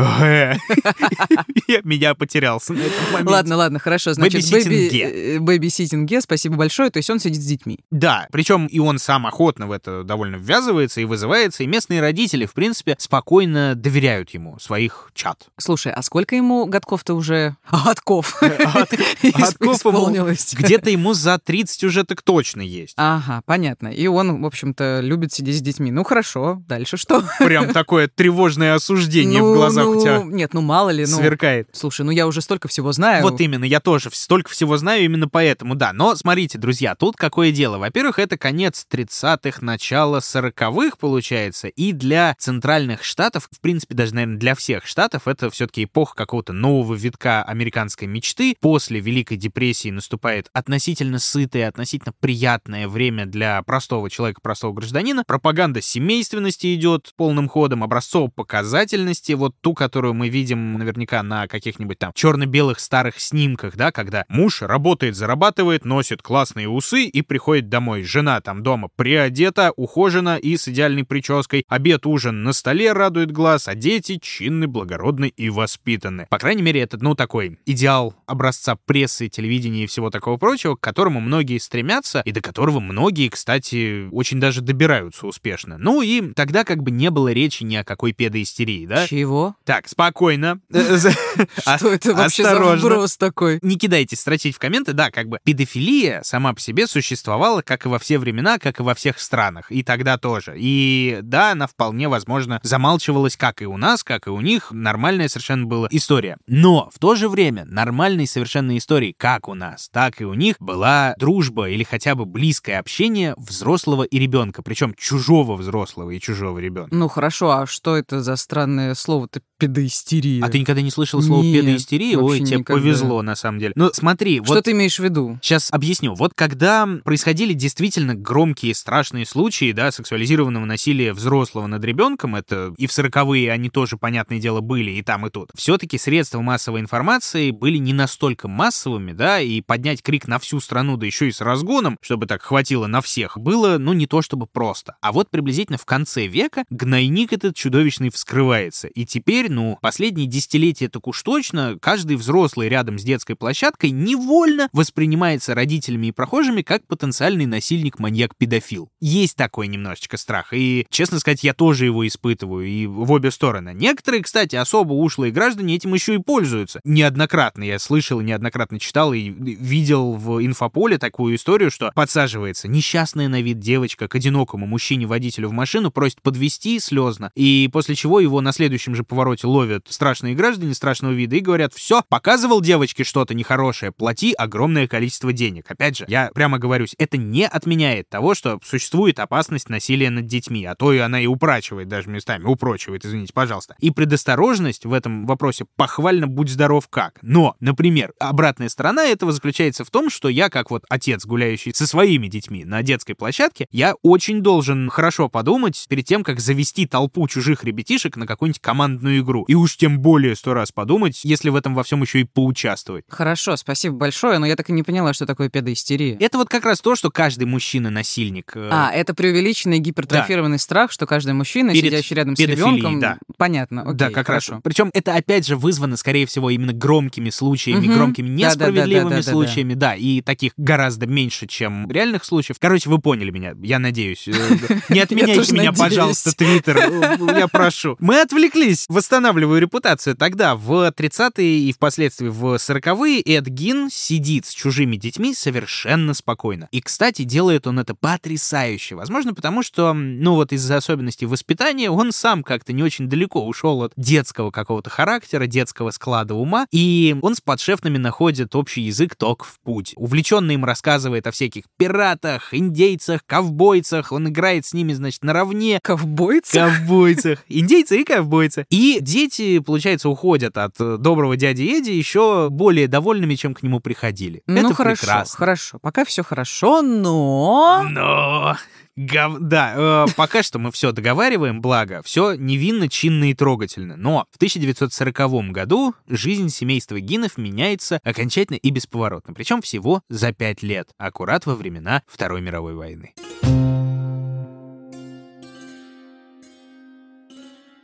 меня потерялся на этом моменте. Ладно, ладно, хорошо. Значит, Бэби-ситинге. бэби- э, бэби-ситинге, спасибо большое. То есть он сидит с детьми. Да, причем и он сам охотно в это довольно ввязывается и вызывается, и местные родители, в принципе, спокойно доверяют ему своих чат. Слушай, а сколько ему годков-то уже? Годков. От- Годков ему Исполнилось. Где-то ему за 30 уже так точно есть. Ага, понятно. И он, в общем-то, любит сидеть с детьми. Ну хорошо, дальше что? Прям такое тревожное осуждение Ну, в глазах у ну, тебя Нет, ну мало ли, ну. сверкает. Слушай, ну я уже столько всего знаю. Вот именно, я тоже столько всего знаю именно поэтому, да. Но смотрите, друзья, тут какое дело. Во-первых, это конец 30-х, начало 40-х, получается, и для центральных штатов, в принципе, даже, наверное, для всех штатов, это все-таки эпоха какого-то нового витка американской мечты. После Великой депрессии наступает относительно сытое, относительно приятное время для простого человека, простого гражданина. Пропаганда семейственности идет полным ходом, образцово-показательности, вот ту, которую мы видим наверняка на каких-нибудь там черно-белых старых снимках, да, когда муж работает, зарабатывает, носит классные усы и приходит домой. Жена там дома приодета, ухожена и с идеальной прической. Обед, ужин на столе радует глаз, а дети чинны, благородны и воспитаны. По крайней мере, это, ну, такой идеал образца прессы, телевидения и всего такого прочего, к которому многие стремятся, и до которого многие, кстати, очень даже добираются успешно. Ну и тогда как бы не было речи ни о какой педоистерии, да? Чего? Так, спокойно. Э, за- Что это вообще за вброс такой? Не кидайтесь строчить в комменты, да, как бы педофилия сама по себе существовала как и во все времена, как и во всех странах, и тогда тоже. И да, она вполне возможно замалчивалась как и у нас, как и у них, нормальная совершенно была история. Но в то же время нормальной совершенно историей как у нас, так и у них была дружба или хотя бы близкое общение взрослого и ребенка, причем чужого взрослого и чужого ребенка. Ну хорошо, а что это за странное слово-то педоистерия? А ты никогда не слышал слово Нет, педоистерия? Ой, тебе никогда. повезло, на самом деле. Ну, смотри, Что вот... ты имеешь в виду? Сейчас объясню. Вот когда происходили действительно громкие, страшные случаи, да, сексуализированного насилия взрослого над ребенком, это и в сороковые они тоже, понятное дело, были и там, и тут, все-таки средства массовой информации были не настолько массовыми, да, и поднять крик на всю страну, да еще и с разгоном, чтобы так хватило на всех, было, ну, не то чтобы просто. А вот приблизительно в конце века гнойник этот чудовищный вскрывается. И теперь, ну, последние десятилетия так уж точно, каждый взрослый рядом с детской площадкой невольно воспринимается родителями и прохожими как потенциальный насильник, маньяк, педофил. Есть такой немножечко страх. И, честно сказать, я тоже его испытываю, и в обе стороны. Некоторые, кстати, особо ушлые граждане этим еще и пользуются. Неоднократно я слышал, неоднократно читал и видел в инфополе такую историю, что подсаживается несчастная на вид девочка к одинокому мужчине-водителю в машину, просит подвести слезно, и после чего его на следующем же повороте ловят страшные граждане страшного вида и говорят, все, показывал девочке что-то нехорошее, плати огромное количество денег. Опять же, я прямо говорюсь, это не отменяет того, что существует опасность насилия над детьми, а то и она и упрачивает даже местами, упрочивает, извините, пожалуйста. И предосторожность в этом вопросе похвально будь здоров как. Но, например, обратная сторона этого заключается в том, что я, как вот отец, гуляющий со своими детьми на детской площадке, я очень должен хорошо подумать перед тем, как завести толпу чужих ребятишек на какую-нибудь командную игру. И уж тем более сто раз подумать, если в этом во всем еще и поучаствовать. Хорошо, спасибо большое, но я так и не поняла, что такое педоистерия. Это вот как раз то, что каждый мужчина насильник. э, А, это преувеличенный гипертрофированный страх, что каждый мужчина, Перед сидящий рядом с ребенком... да. Понятно, окей, да, как хорошо. раз. Причем это опять же вызвано, скорее всего, именно громкими случаями, Мгм. громкими несправедливыми Да-да-да-да-да-да. случаями, да, и таких гораздо меньше, чем реальных случаев. Короче, вы поняли меня, я надеюсь. Э, Не отменяйте меня, пожалуйста, Твиттер, э, я прошу. Мы отвлеклись, восстанавливаю репутацию. Тогда в 30-е и впоследствии в 40-е Эд Гин сидит с чужими детьми совершенно спокойно. И, кстати, делает он это потрясающе. Возможно, потому что, ну вот из-за особенностей воспитания, он сам как-то не очень далеко ушел от детского какого-то характера, детского склада ума, и он с подшефными находит общий язык только в путь. Увлеченно им рассказывает о всяких пиратах, индейцах, ковбойцах, он играет с ними, значит, наравне, Ковбойцы? ковбойцах. Индейцы и ковбойцы. И дети, получается, уходят от э, доброго дяди Эдди еще более довольными, чем к нему приходили. Ну Это хорошо, прекрасно. хорошо. Пока все хорошо, но... Но... гов- Да, э, пока что мы все договариваем, благо, все невинно, чинно и трогательно. Но в 1940 году жизнь семейства Гинов меняется окончательно и бесповоротно. Причем всего за пять лет, аккурат во времена Второй мировой войны.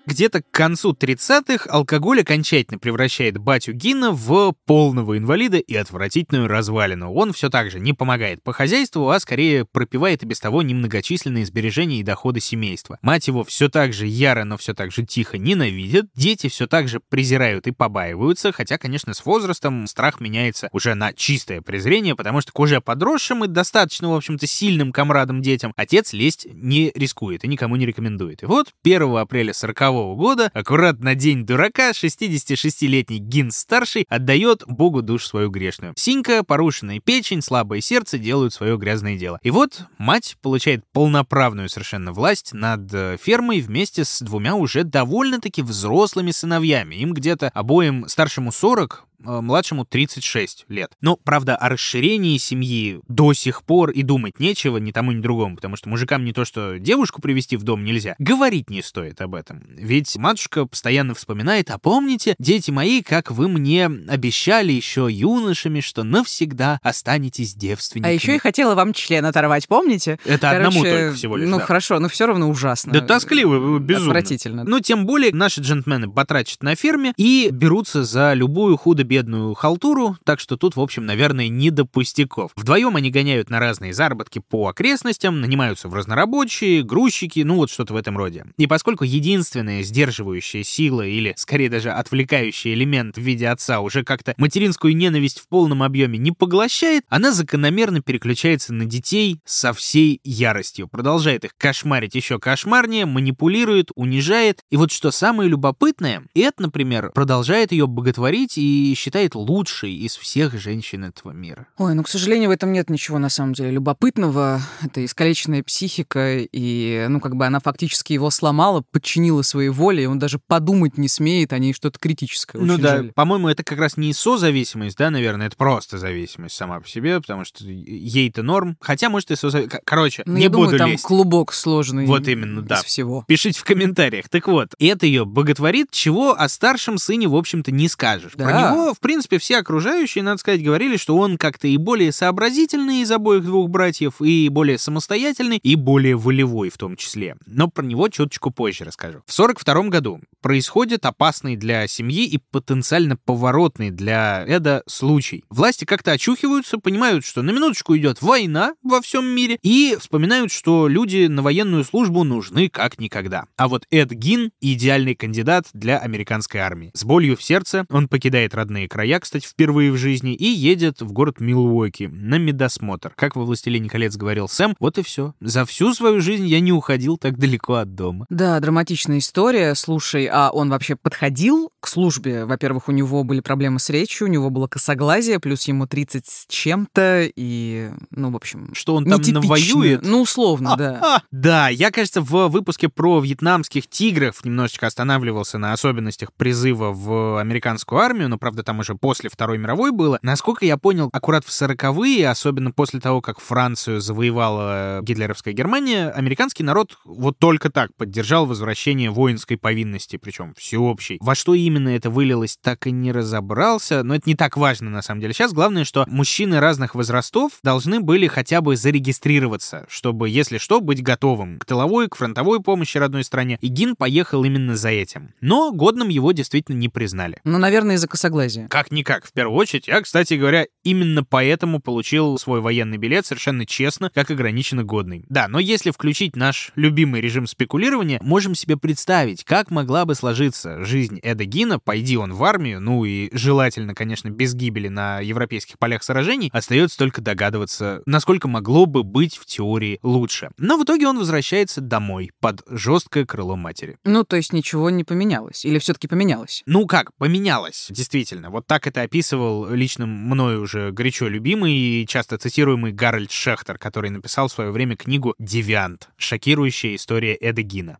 Где-то к концу 30-х алкоголь окончательно превращает батю Гина в полного инвалида и отвратительную развалину. Он все так же не помогает по хозяйству, а скорее пропивает и без того немногочисленные сбережения и доходы семейства. Мать его все так же яро, но все так же тихо ненавидит. Дети все так же презирают и побаиваются, хотя, конечно, с возрастом страх меняется уже на чистое презрение, потому что к уже подросшим и достаточно, в общем-то, сильным комрадам детям отец лезть не рискует и никому не рекомендует. И вот 1 апреля 40 года, аккурат на день дурака, 66-летний Гин-старший отдает Богу душу свою грешную. Синька, порушенная печень, слабое сердце делают свое грязное дело. И вот мать получает полноправную совершенно власть над э, фермой вместе с двумя уже довольно-таки взрослыми сыновьями. Им где-то обоим старшему 40, э, младшему 36 лет. Но, правда, о расширении семьи до сих пор и думать нечего ни тому, ни другому, потому что мужикам не то, что девушку привести в дом нельзя, говорить не стоит об этом. Ведь матушка постоянно вспоминает, а помните, дети мои, как вы мне обещали еще юношами, что навсегда останетесь девственниками. А еще я хотела вам член оторвать, помните? Это одному только всего лишь, Ну да. хорошо, но все равно ужасно. Да тоскливо, безумно. Отвратительно. Но тем более наши джентльмены батрачат на ферме и берутся за любую худо-бедную халтуру, так что тут, в общем, наверное, не до пустяков. Вдвоем они гоняют на разные заработки по окрестностям, нанимаются в разнорабочие, грузчики, ну вот что-то в этом роде. И поскольку единственная сдерживающая сила или, скорее даже, отвлекающий элемент в виде отца уже как-то материнскую ненависть в полном объеме не поглощает, она закономерно переключается на детей со всей яростью, продолжает их кошмарить еще кошмарнее, манипулирует, унижает. И вот что самое любопытное, Эд, например, продолжает ее боготворить и считает лучшей из всех женщин этого мира. Ой, ну, к сожалению, в этом нет ничего, на самом деле, любопытного. Это искалеченная психика, и, ну, как бы она фактически его сломала, подчинила своей воле, и он даже подумать не смеет о ней что-то критическое. ну да, жаль. по-моему, это как раз не созависимость, да, наверное, это просто зависимость сама по себе, потому что ей-то норм. Хотя, может, и созависимость. Короче, Ну, не я думаю, буду там лезть. клубок сложный Вот именно, из да. всего. Пишите в комментариях. Так вот, это ее боготворит, чего о старшем сыне, в общем-то, не скажешь. Про Да. В принципе, все окружающие, надо сказать, говорили, что он как-то и более сообразительный из обоих двух братьев, и более самостоятельный, и более волевой в том числе. Но про него чуточку позже расскажу. В 42 году происходит опасный для семьи и потенциально поворотный для Эда случай. Власти как-то очухиваются, понимают, что на минуточку идет война во всем мире, и вспоминают, что люди на военную службу нужны как никогда. А вот Эд Гин — идеальный кандидат для американской армии. С болью в сердце он покидает родные края, кстати, впервые в жизни, и едет в город Милуоки на медосмотр. Как во «Властелине колец» говорил Сэм, вот и все. За всю свою жизнь я не уходил так далеко от дома. Да, драматичная история. Слушай, а он вообще подходил к службе? Во-первых, у него были проблемы с речью, у него было косоглазие, плюс ему 30 с чем-то, и, ну, в общем, Что он там нетипично. навоюет? Ну, условно, да. А, да, я, кажется, в выпуске про вьетнамских тигров немножечко останавливался на особенностях призыва в американскую армию, но, правда, там уже после Второй мировой было. Насколько я понял, аккурат в сороковые, особенно после того, как Францию завоевала гитлеровская Германия, американский народ вот только так поддержал возвращение воинской повинности, причем всеобщей. Во что именно это вылилось, так и не разобрался, но это не так важно на самом деле. Сейчас главное, что мужчины разных возрастов должны были хотя бы зарегистрироваться, чтобы, если что, быть готовым к тыловой, к фронтовой помощи родной стране. И Гин поехал именно за этим. Но годным его действительно не признали. Ну, наверное, из-за косоглазия. Как-никак, в первую очередь, я, кстати говоря, именно поэтому получил свой военный билет совершенно честно, как ограниченно годный. Да, но если включить наш любимый режим спекулирования, можем себе представить, как могла бы сложиться жизнь Эда Гина, пойди он в армию, ну и желательно, конечно, без гибели на европейских полях сражений, остается только догадываться, насколько могло бы быть в теории лучше. Но в итоге он возвращается домой, под жесткое крыло матери. Ну, то есть ничего не поменялось. Или все-таки поменялось? Ну как, поменялось, действительно. Вот так это описывал лично мною уже горячо любимый и часто цитируемый Гарольд Шехтер, который написал в свое время книгу «Девиант. Шокирующая история Эда Гина».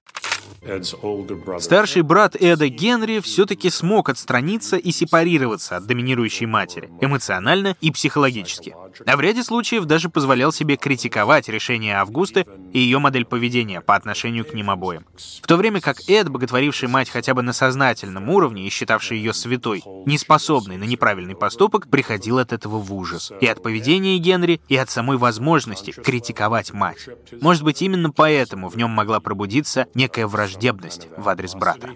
Старший брат Эда Генри все-таки смог отстраниться и сепарироваться от доминирующей матери, эмоционально и психологически. А в ряде случаев даже позволял себе критиковать решения Августы и ее модель поведения по отношению к ним обоим. В то время как Эд, боготворивший мать хотя бы на сознательном уровне и считавший ее святой, неспособный на неправильный поступок, приходил от этого в ужас. И от поведения Генри, и от самой возможности критиковать мать. Может быть, именно поэтому в нем могла пробудиться некая враждебность в адрес брата.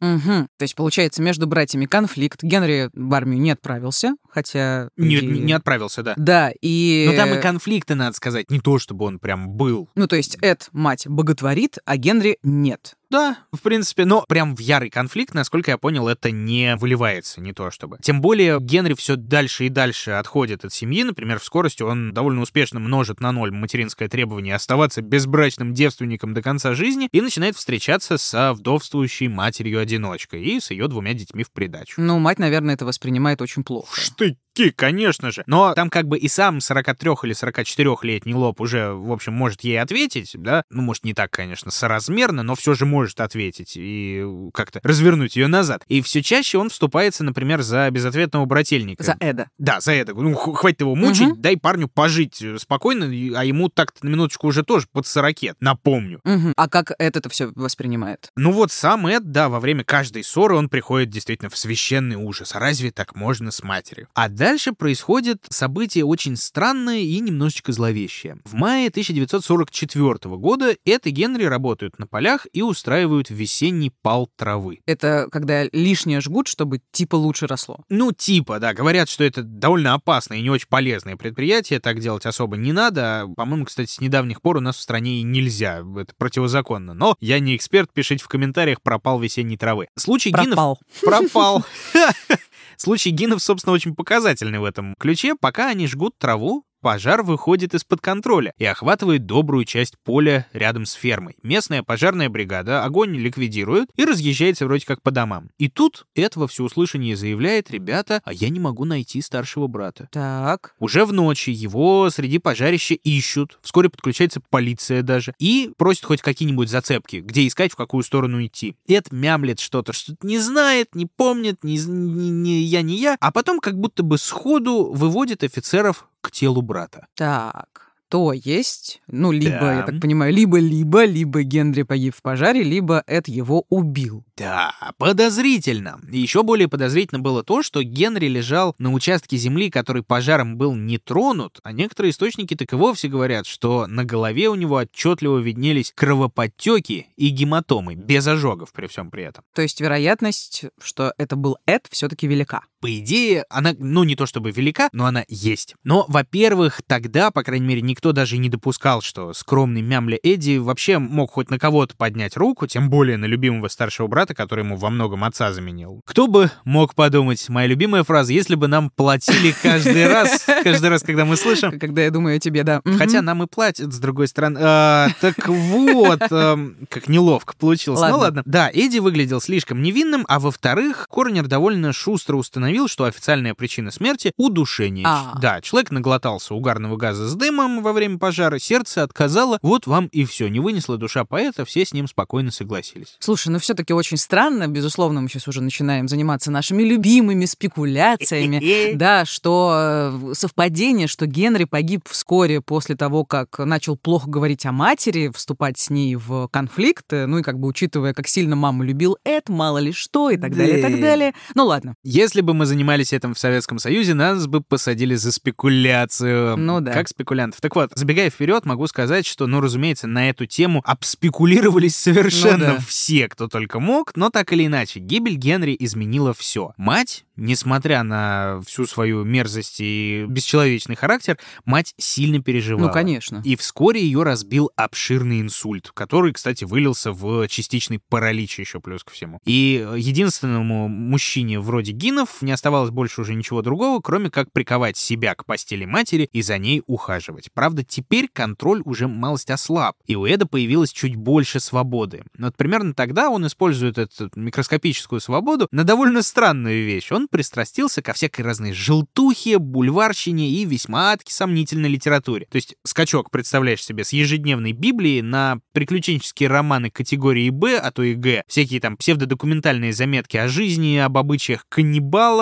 Угу. То есть, получается, между братьями конфликт. Генри в армию не отправился, хотя... Не, и- не отправился, да. Да, и... Но там и конфликты, надо сказать, не то, чтобы он прям был. Ну, то есть, Эд, мать, боготворит, а Генри нет. Да, в принципе, но прям в ярый конфликт, насколько я понял, это не выливается, не то чтобы. Тем более Генри все дальше и дальше отходит от семьи, например, в скорости он довольно успешно множит на ноль материнское требование оставаться безбрачным девственником до конца жизни и начинает встречаться со вдовствующей матерью-одиночкой и с ее двумя детьми в придачу. Ну, мать, наверное, это воспринимает очень плохо. Штыки, конечно же. Но там как бы и сам 43 или 44-летний лоб уже, в общем, может ей ответить, да? Ну, может, не так, конечно, соразмерно, но все же может ответить и как-то развернуть ее назад. И все чаще он вступается, например, за безответного брательника. За Эда. Да, за это. Ну, хватит его мучить, Мгм. дай парню пожить э, спокойно, а ему так-то на минуточку уже тоже под 40, напомню. Мгм. А как Эд это все воспринимает? Ну вот сам Эд, да, во время каждой ссоры он приходит действительно в священный ужас. А разве так можно с матерью? А дальше происходит событие очень странное и немножечко зловещее. В мае 1944 года Эд и Генри работают на полях и устраивают весенний пал травы. Это когда лишнее жгут, чтобы типа лучше росло. Ну, типа, да, говорят, что это довольно опасное и не очень полезное предприятие, так делать особо не надо. А, По-моему, кстати, с недавних пор у нас в стране и нельзя, это противозаконно. Но я не эксперт, пишите в комментариях, пропал весенней травы. Случай Гинов... Пропал. Пропал. Случай Гинов, собственно, очень показательный в этом ключе. Пока они жгут траву, пожар выходит из-под контроля и охватывает добрую часть поля рядом с фермой. Местная пожарная бригада огонь ликвидирует и разъезжается вроде как по домам. И тут Эд во всеуслышание заявляет, ребята, а я не могу найти старшего брата. Так. Уже в ночи его среди пожарища ищут, вскоре подключается полиция даже, и просит хоть какие-нибудь зацепки, где искать, в какую сторону идти. Эд мямлет что-то, что-то не знает, не помнит, не, не, не я, не я, а потом как будто бы сходу выводит офицеров к телу брата. Так. То есть, ну, либо, Да. я так понимаю, либо-либо, либо Генри погиб в пожаре, либо Эд его убил. Да, подозрительно. Еще более подозрительно было то, что Генри лежал на участке земли, который пожаром был не тронут, а некоторые источники так и вовсе говорят, что на голове у него отчетливо виднелись кровоподтеки и гематомы, без ожогов при всем при этом. То есть вероятность, что это был Эд, все-таки велика. По идее, она, ну, не то чтобы велика, но она есть. Но, во-первых, тогда, по крайней мере, никто даже не допускал, что скромный мямля Эдди вообще мог хоть на кого-то поднять руку, тем более на любимого старшего брата, который ему во многом отца заменил. Кто бы мог подумать, моя любимая фраза, если бы нам платили каждый раз, каждый раз, когда мы слышим, Когда я думаю о тебе, да. Хотя нам и платят, с другой стороны. А, так вот, эм, как неловко получилось. Ну ладно. Да, Эдди выглядел слишком невинным, а во-вторых, Корнер довольно шустро установил, что официальная причина смерти — удушение. А. Да, человек наглотался угарного газа с дымом во время пожара, сердце отказало, вот вам и все. Не вынесла душа поэта, все с ним спокойно согласились. Слушай, ну все-таки очень странно, безусловно, мы сейчас уже начинаем заниматься нашими любимыми спекуляциями, да, что э, совпадение, что Генри погиб вскоре после того, как начал плохо говорить о матери, вступать с ней в конфликт, ну и как бы учитывая, как сильно маму любил Эд, мало ли что и так далее, и так Да. далее. Ну ладно. Если бы мы занимались этим в Советском Союзе, нас бы посадили за спекуляцию. Ну да. Как спекулянтов. Так вот, забегая вперед, могу сказать, что, ну, разумеется, на эту тему обспекулировались совершенно Ну да. все, кто только мог, но так или иначе, гибель Генри изменила все. Мать, несмотря на всю свою мерзость и бесчеловечный характер, мать сильно переживала. Ну, конечно. И вскоре ее разбил обширный инсульт, который, кстати, вылился в частичный паралич еще плюс ко всему. И единственному мужчине вроде Гинов не оставалось больше уже ничего другого, кроме как приковать себя к постели матери и за ней ухаживать. Правда, теперь контроль уже малость ослаб, и у Эда появилось чуть больше свободы. Вот примерно тогда он использует эту микроскопическую свободу на довольно странную вещь. Он пристрастился ко всякой разной желтухе, бульварщине и весьма адски сомнительной литературе. То есть скачок, представляешь себе, с ежедневной Библии на приключенческие романы категории Б, а то и Г, всякие там псевдодокументальные заметки о жизни, об обычаях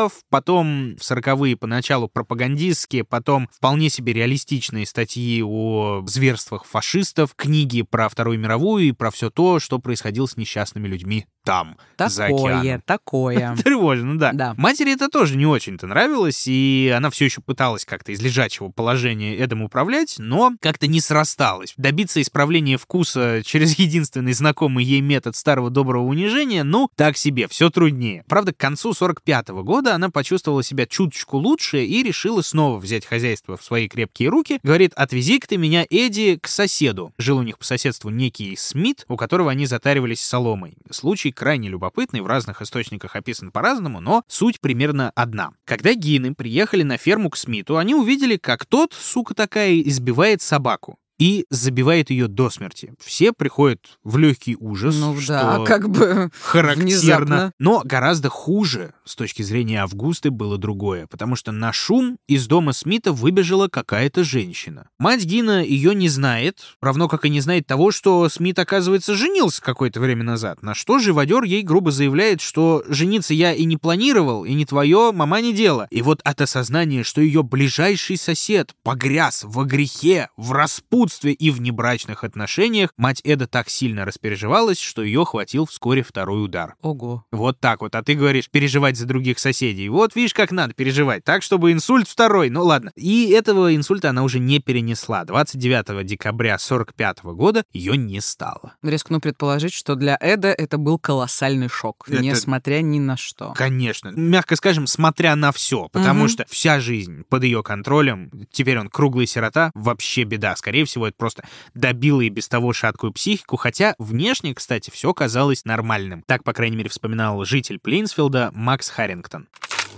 каннибалов, потом в сороковые поначалу пропагандистские, потом вполне себе реалистичные статьи о зверствах фашистов, книги про Вторую мировую и про все то, что происходило с несчастными людьми там, за Такое, океаном. такое. Тревожно, да. Да. Матери это тоже не очень-то нравилось, и она все еще пыталась как-то из лежачего положения Эдом управлять, но как-то не срасталась. Добиться исправления вкуса через единственный знакомый ей метод старого доброго унижения, ну, так себе, все труднее. Правда, к концу 45-го года она почувствовала себя чуточку лучше и решила снова взять хозяйство в свои крепкие руки. Говорит, отвези-ка ты меня, Эдди, к соседу. Жил у них по соседству некий Смит, у которого они затаривались соломой. Случай крайне любопытный, в разных источниках описан по-разному, но суть примерно одна. Когда Гины приехали на ферму к Смиту, они увидели, как тот, сука такая, избивает собаку и забивает ее до смерти. Все приходят в легкий ужас, Ну что да, как бы характерно. внезапно. Но гораздо хуже с точки зрения Августы было другое, потому что на шум из дома Смита выбежала какая-то женщина. Мать Гина ее не знает, равно как и не знает того, что Смит, оказывается, женился какое-то время назад, на что живодер ей грубо заявляет, что жениться я и не планировал, и не твое, мама не дело. И вот от осознания, что ее ближайший сосед погряз во грехе, в распутстве и в внебрачных отношениях, мать Эда так сильно распереживалась, что ее хватил вскоре второй удар. Ого. Вот так вот. А ты говоришь, переживать за других соседей. Вот видишь, как надо переживать. Так, чтобы инсульт второй. Ну ладно. И этого инсульта она уже не перенесла. 29 декабря 45 года ее не стало. Рискну предположить, что для Эда это был колоссальный шок, Это- несмотря ни на что. Конечно. Мягко скажем, смотря на все. Потому Мгм. что вся жизнь под ее контролем. Теперь он круглый сирота. Вообще беда. Скорее всего, это просто добило и без того шаткую психику. Хотя внешне, кстати, все казалось нормальным. Так, по крайней мере, вспоминал житель Плейнсфилда Макс Харрингтон.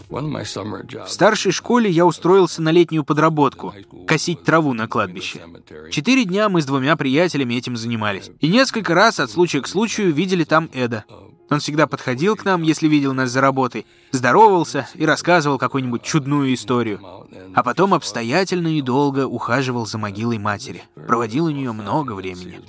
В старшей школе я устроился на летнюю подработку — косить траву на кладбище. Четыре дня мы с двумя приятелями этим занимались. И несколько раз от случая к случаю видели там Эда. Он всегда подходил к нам, если видел нас за работой, здоровался и рассказывал какую-нибудь чудную историю. А потом обстоятельно и долго ухаживал за могилой матери. Проводил у нее много времени.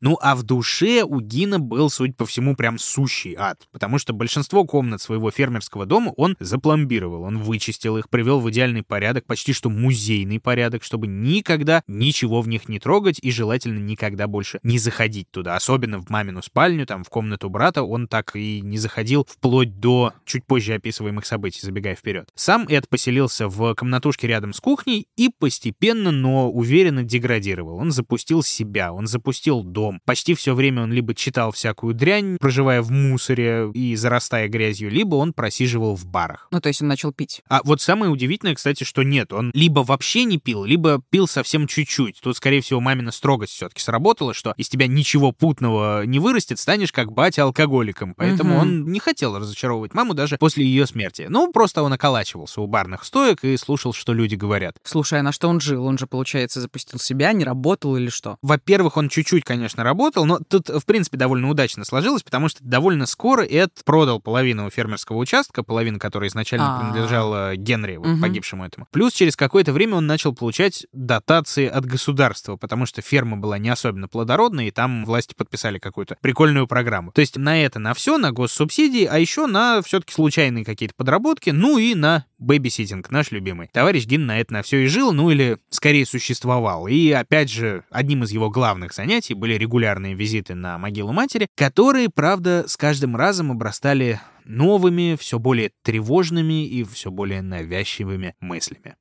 Ну а в душе у Гина был, судя по всему, прям сущий ад, потому что большинство комнат своего фермерского дома он запломбировал, он вычистил их, привел в идеальный порядок, почти что музейный порядок, чтобы никогда ничего в них не трогать и желательно никогда больше не заходить туда, особенно в мамину спальню, там в комнату брата он так и не заходил вплоть до чуть позже описываемых событий, забегая вперед. Сам Эд поселился в комнатушке рядом с кухней и постепенно, но уверенно деградировал. Он запустил себя, он запустил дом. Почти все время он либо читал всякую дрянь, проживая в мусоре и зарастая грязью, либо он просиживал в барах. Ну, то есть он начал пить. А вот самое удивительное, кстати, что нет, он либо вообще не пил, либо пил совсем чуть-чуть. Тут, скорее всего, мамина строгость все-таки сработала, что из тебя ничего путного не вырастет, станешь как батя алкоголиком. Поэтому угу. он не хотел разочаровывать маму даже после ее смерти. Ну, просто он околачивался у барных стоек и слушал, что люди говорят. Слушай, а на что он жил? Он же, получается, запустил себя, не работал или что? Во-первых, он чуть-чуть, конечно, конечно, работал, но тут, в принципе, довольно удачно сложилось, потому что довольно скоро Эд продал половину фермерского участка, половину, которая изначально А-а-а. принадлежала Генри, вот, угу. погибшему этому. Плюс через какое-то время он начал получать дотации от государства, потому что ферма была не особенно плодородной, и там власти подписали какую-то прикольную программу. То есть на это, на все, на госсубсидии, а еще на все-таки случайные какие-то подработки, ну и на бэбиситинг, наш любимый. Товарищ Гин на это на все и жил, ну или скорее существовал. И опять же, одним из его главных занятий были регулярные визиты на могилу матери, которые, правда, с каждым разом обрастали новыми, все более тревожными и все более навязчивыми мыслями.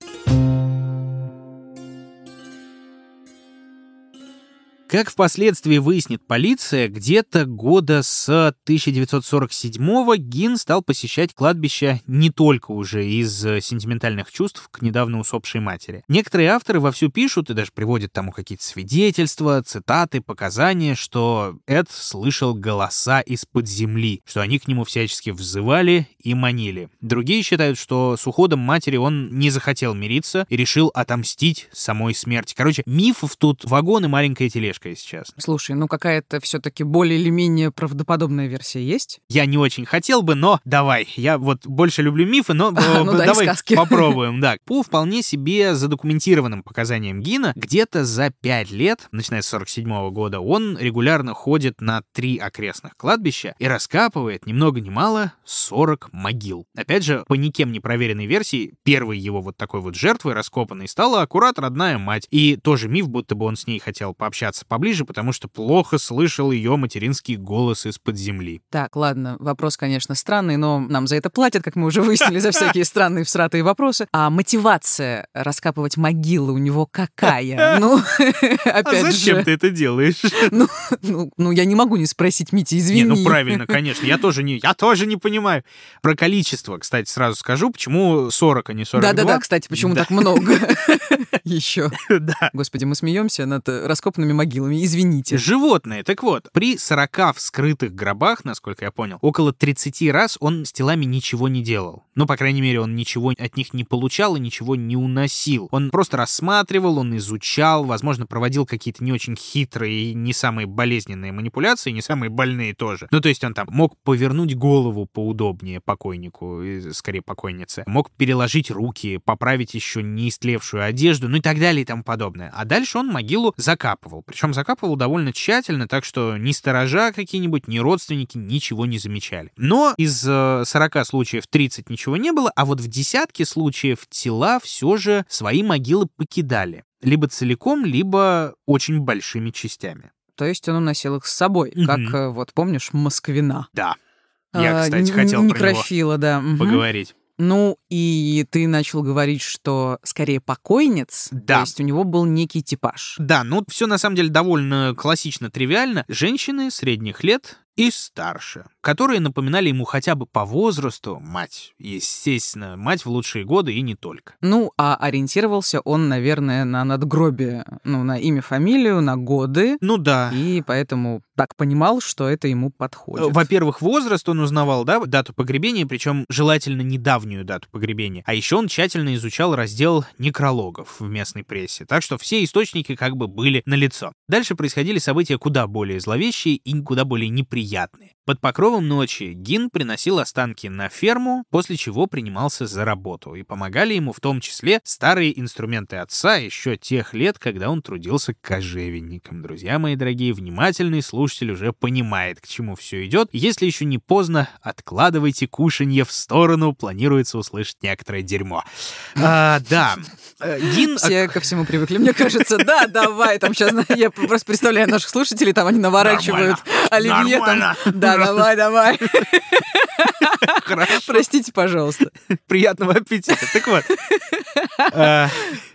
Как впоследствии выяснит полиция, где-то года с 1947-го Гин стал посещать кладбище не только уже из сентиментальных чувств к недавно усопшей матери. Некоторые авторы вовсю пишут и даже приводят тому какие-то свидетельства, цитаты, показания, что Эд слышал голоса из-под земли, что они к нему всячески взывали и манили. Другие считают, что с уходом матери он не захотел мириться и решил отомстить самой смерти. Короче, мифов тут вагон и маленькая тележка тележка, если честно. Слушай, ну какая-то все-таки более или менее правдоподобная версия есть? Я не очень хотел бы, но давай. Я вот больше люблю мифы, но ну давай попробуем. Да, по вполне себе задокументированным показаниям Гина, где-то за пять лет, начиная с 47 года, он регулярно ходит на три окрестных кладбища и раскапывает ни много ни мало 40 могил. Опять же, по никем не проверенной версии, первой его вот такой вот жертвой раскопанной стала аккурат родная мать. И тоже миф, будто бы он с ней хотел пообщаться поближе, потому что плохо слышал ее материнский голос из-под земли. Так, ладно, вопрос, конечно, странный, но нам за это платят, как мы уже выяснили, за всякие странные всратые вопросы. А мотивация раскапывать могилы у него какая? Ну, опять а зачем ты это делаешь? Ну, ну, ну, я не могу не спросить, Митя, извини. Не, ну правильно, конечно, я тоже не, я тоже не понимаю. Про количество, кстати, сразу скажу, почему 40, а не 42. Да-да-да, кстати, почему так много еще? Да. Господи, мы смеемся над раскопанными могилами могилами, извините. Животные. Так вот, при 40 вскрытых гробах, насколько я понял, около 30 раз он с телами ничего не делал. Ну, по крайней мере, он ничего от них не получал и ничего не уносил. Он просто рассматривал, он изучал, возможно, проводил какие-то не очень хитрые не самые болезненные манипуляции, не самые больные тоже. Ну, то есть он там мог повернуть голову поудобнее покойнику, скорее покойнице, мог переложить руки, поправить еще не истлевшую одежду, ну и так далее и тому подобное. А дальше он могилу закапывал. Причем причем закапывал довольно тщательно, так что ни сторожа какие-нибудь, ни родственники ничего не замечали. Но из 40 э, случаев 30 ничего не было, а вот в десятке случаев тела все же свои могилы покидали. Либо целиком, либо очень большими частями. То есть он уносил их с собой, угу. как, э, вот помнишь, Москвина. Да. Я, а, кстати, а, хотел про него да. поговорить. Ну, и ты начал говорить, что скорее покойниц, да. то есть у него был некий типаж. Да, ну все на самом деле довольно классично, тривиально. Женщины средних лет, и старше, которые напоминали ему хотя бы по возрасту мать. Естественно, мать в лучшие годы и не только. Ну, а ориентировался он, наверное, на надгробие, ну, на имя, фамилию, на годы. Ну да. И поэтому так понимал, что это ему подходит. Во-первых, возраст он узнавал, да, дату погребения, причем желательно недавнюю дату погребения. А еще он тщательно изучал раздел некрологов в местной прессе, так что все источники как бы были налицо. Дальше происходили события куда более зловещие и куда более неприятные приятные. Под покровом ночи Гин приносил останки на ферму, после чего принимался за работу, и помогали ему в том числе старые инструменты отца еще тех лет, когда он трудился кожевенником. Друзья мои дорогие, внимательный слушатель уже понимает, к чему все идет. Если еще не поздно, откладывайте кушанье в сторону, планируется услышать некоторое дерьмо. А, да, э, Гин... Все ко всему привыкли, мне кажется. Да, давай, там сейчас, я просто представляю наших слушателей, там они наворачивают оливье. Там, да, давай, давай. Хорошо. Простите, пожалуйста. Приятного аппетита. Так вот. А,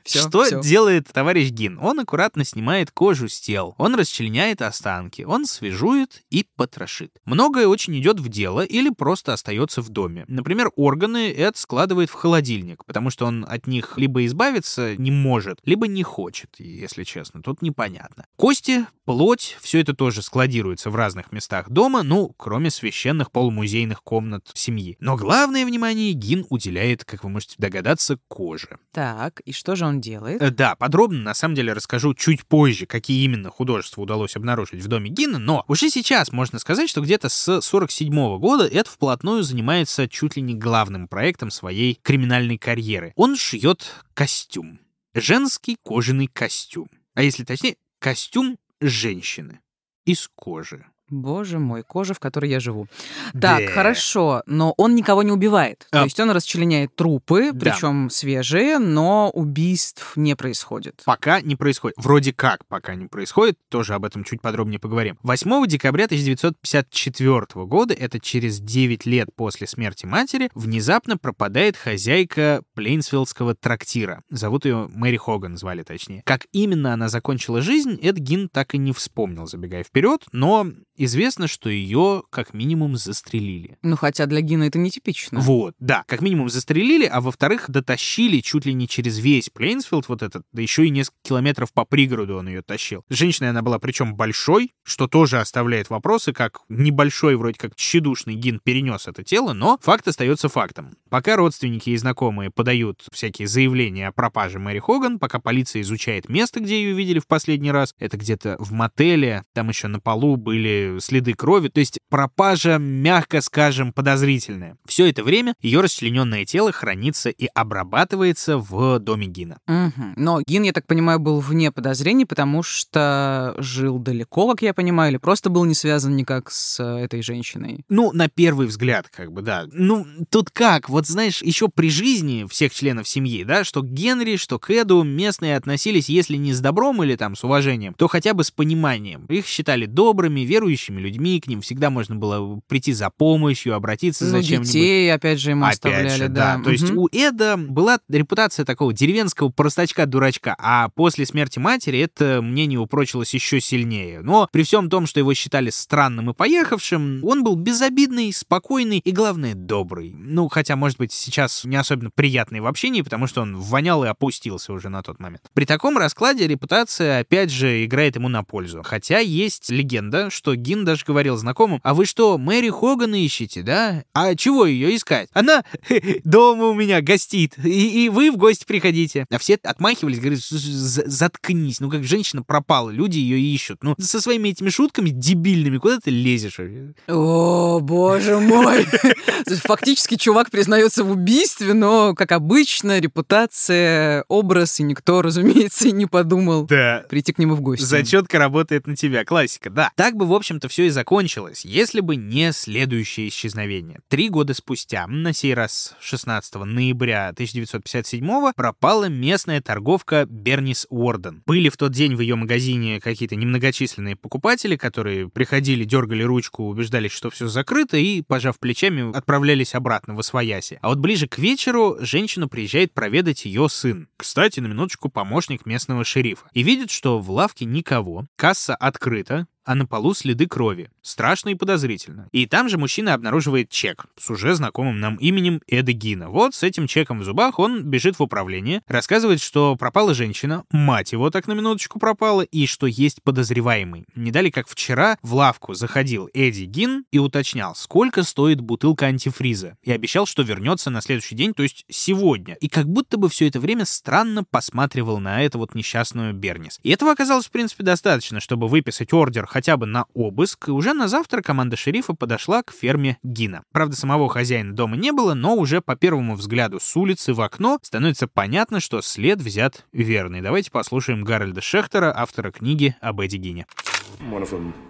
что делает товарищ Гин? Он аккуратно снимает кожу с тел, он расчленяет останки, он свежует и потрошит. Многое очень идет в дело или просто остается в доме. Например, органы Эд складывает в холодильник, потому что он от них либо избавиться не может, либо не хочет, если честно. Тут непонятно. Кости, плоть, все это тоже складируется в разных местах дома, ну, кроме священных полумузейных комнат семьи. Но главное внимание Гин уделяет, как вы можете догадаться, коже. Так, и что же он делает? Э, да, подробно на самом деле расскажу чуть позже, какие именно художества удалось обнаружить в доме Гина, но уже сейчас можно сказать, что где-то с 47 -го года Эд вплотную занимается чуть ли не главным проектом своей криминальной карьеры. Он шьет костюм. Женский кожаный костюм. А если точнее, костюм женщины из кожи. Боже мой, кожа, в которой я живу. Так, да. хорошо, но он никого не убивает. А... То есть он расчленяет трупы, да. причем свежие, но убийств не происходит. Пока не происходит. Вроде как пока не происходит, тоже об этом чуть подробнее поговорим. 8 декабря 1954 года, это через 9 лет после смерти матери, внезапно пропадает хозяйка Плейнсфилдского трактира. Зовут ее Мэри Хоган, звали точнее. Как именно она закончила жизнь, Эд Гин так и не вспомнил, забегая вперед, но Известно, что ее как минимум застрелили. Ну, хотя для Гина это нетипично. Вот, да. Как минимум застрелили, а во-вторых, дотащили чуть ли не через весь Плейнсфилд вот этот, да еще и несколько километров по пригороду он ее тащил. Женщина она была причем большой, что тоже оставляет вопросы, как небольшой, вроде как тщедушный Гин перенес это тело, но факт остается фактом. Пока родственники и знакомые подают всякие заявления о пропаже Мэри Хоган, пока полиция изучает место, где ее видели в последний раз, это где-то в мотеле, там еще на полу были следы крови, то есть пропажа, мягко скажем, подозрительная. Все это время ее расчлененное тело хранится и обрабатывается в доме Гина. Угу. Но Гин, я так понимаю, был вне подозрений, потому что жил далеко, как я понимаю, или просто был не связан никак с э, этой женщиной. Ну, на первый взгляд, как бы, да. Ну, тут как, вот знаешь, еще при жизни всех членов семьи, да, что к Генри, что к Эду местные относились, если не с добром или там с уважением, то хотя бы с пониманием. Их считали добрыми, верующими верующими людьми, к ним всегда можно было прийти за помощью, обратиться ну, за чем-нибудь. детей, опять же, ему опять оставляли, же, да. да. То угу. есть у Эда была репутация такого деревенского простачка-дурачка, а после смерти матери это мнение упрочилось еще сильнее. Но при всем том, что его считали странным и поехавшим, он был безобидный, спокойный и, главное, добрый. Ну, хотя, может быть, сейчас не особенно приятный в общении, потому что он вонял и опустился уже на тот момент. При таком раскладе репутация, опять же, играет ему на пользу. Хотя есть легенда, что Гин даже говорил знакомым, а вы что, Мэри Хоган ищете, да? А чего ее искать? Она дома у меня гостит, и, и вы в гости приходите. А все отмахивались, говорят, заткнись, ну как женщина пропала, люди ее ищут. Ну, со своими этими шутками дебильными, куда ты лезешь? О, боже мой! Фактически чувак признается в убийстве, но, как обычно, репутация, образ, и никто, разумеется, и не подумал да. прийти к нему в гости. Зачетка работает на тебя, классика, да. Так бы, в общем общем-то, все и закончилось, если бы не следующее исчезновение. Три года спустя, на сей раз 16 ноября 1957 пропала местная торговка Бернис Уорден. Были в тот день в ее магазине какие-то немногочисленные покупатели, которые приходили, дергали ручку, убеждались, что все закрыто, и, пожав плечами, отправлялись обратно в Освояси. А вот ближе к вечеру женщину приезжает проведать ее сын. Кстати, на минуточку помощник местного шерифа. И видит, что в лавке никого, касса открыта, а на полу следы крови. Страшно и подозрительно. И там же мужчина обнаруживает чек с уже знакомым нам именем Эда Гина. Вот с этим чеком в зубах он бежит в управление, рассказывает, что пропала женщина, мать его так на минуточку пропала, и что есть подозреваемый. Не дали как вчера в лавку заходил Эдди Гин и уточнял, сколько стоит бутылка антифриза, и обещал, что вернется на следующий день, то есть сегодня. И как будто бы все это время странно посматривал на эту вот несчастную Бернис. И этого оказалось, в принципе, достаточно, чтобы выписать ордер хотя бы на обыск, и уже на завтра команда шерифа подошла к ферме Гина. Правда, самого хозяина дома не было, но уже по первому взгляду с улицы в окно становится понятно, что след взят верный. Давайте послушаем Гарольда Шехтера, автора книги об Эдди Гине.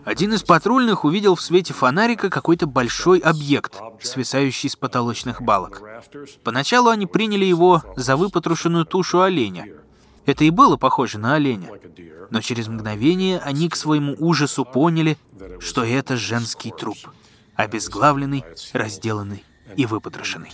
Один из патрульных увидел в свете фонарика какой-то большой объект, свисающий с потолочных балок. Поначалу они приняли его за выпотрошенную тушу оленя. Это и было похоже на оленя. Но через мгновение они к своему ужасу поняли, что это женский труп, обезглавленный, разделанный и выпотрошенный.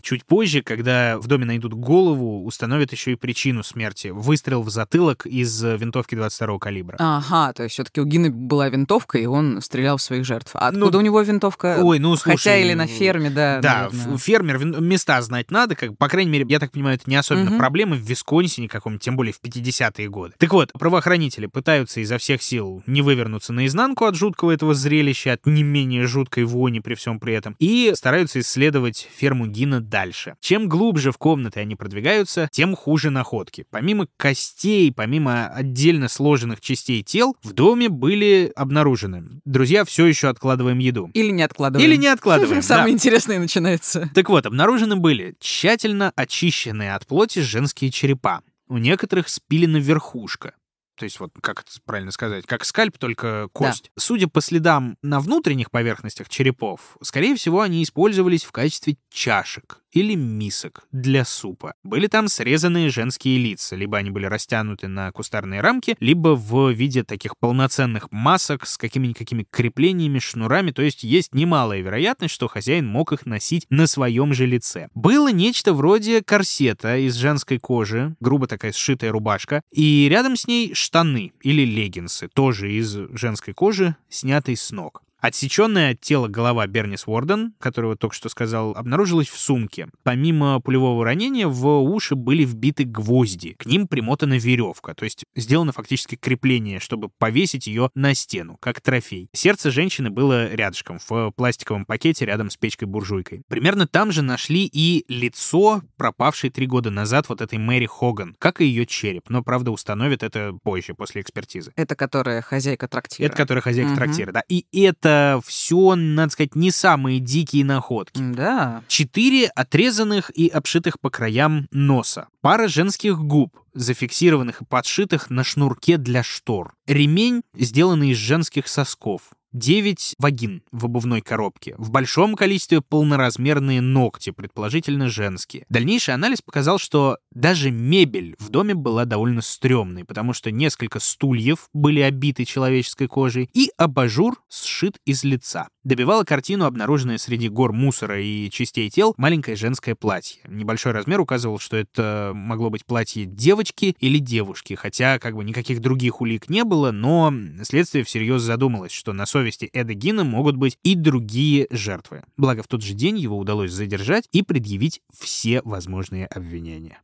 Чуть позже, когда в доме найдут голову, установят еще и причину смерти. Выстрел в затылок из винтовки 22-го калибра. Ага, то есть все-таки у Гины была винтовка, и он стрелял в своих жертв. А откуда ну, у него винтовка? Ой, ну слушай, Хотя или на ферме, да. Да, наверное. фермер, места знать надо, как, по крайней мере, я так понимаю, это не особенно угу. проблема в Висконсине каком-нибудь, тем более в 50-е годы. Так вот, правоохранители пытаются изо всех сил не вывернуться наизнанку от жуткого этого зрелища, от не менее жуткой вони при всем при этом, и стараются исследовать ферму Гина дальше. Чем глубже в комнаты они продвигаются, тем хуже находки. Помимо костей, помимо отдельно сложенных частей тел, в доме были обнаружены. Друзья, все еще откладываем еду. Или не откладываем. Или не откладываем. Самое интересное начинается. Так вот, обнаружены были тщательно очищенные от плоти женские черепа. У некоторых спилена верхушка то есть вот как это правильно сказать, как скальп, только кость. Да. Судя по следам на внутренних поверхностях черепов, скорее всего, они использовались в качестве чашек или мисок для супа. Были там срезанные женские лица, либо они были растянуты на кустарные рамки, либо в виде таких полноценных масок с какими-никакими креплениями, шнурами, то есть есть немалая вероятность, что хозяин мог их носить на своем же лице. Было нечто вроде корсета из женской кожи, грубо такая сшитая рубашка, и рядом с ней штаны или леггинсы, тоже из женской кожи, снятые с ног. Отсеченная от тела голова Бернис Уорден, которого только что сказал, обнаружилась в сумке. Помимо пулевого ранения, в уши были вбиты гвозди. К ним примотана веревка, то есть сделано фактически крепление, чтобы повесить ее на стену, как трофей. Сердце женщины было рядышком, в пластиковом пакете рядом с печкой-буржуйкой. Примерно там же нашли и лицо, пропавшей три года назад вот этой Мэри Хоган, как и ее череп. Но, правда, установят это позже, после экспертизы. Это которая хозяйка трактира. Это которая хозяйка угу. трактира, да. И это все, надо сказать, не самые дикие находки. Да. Четыре отрезанных и обшитых по краям носа. Пара женских губ, зафиксированных и подшитых на шнурке для штор. Ремень, сделанный из женских сосков. 9 вагин в обувной коробке. В большом количестве полноразмерные ногти, предположительно женские. Дальнейший анализ показал, что даже мебель в доме была довольно стрёмной, потому что несколько стульев были обиты человеческой кожей, и абажур сшит из лица. Добивала картину, обнаруженное среди гор мусора и частей тел, маленькое женское платье. Небольшой размер указывал, что это могло быть платье девочки или девушки, хотя как бы никаких других улик не было, но следствие всерьез задумалось, что на совести совести Эда Гина могут быть и другие жертвы. Благо, в тот же день его удалось задержать и предъявить все возможные обвинения.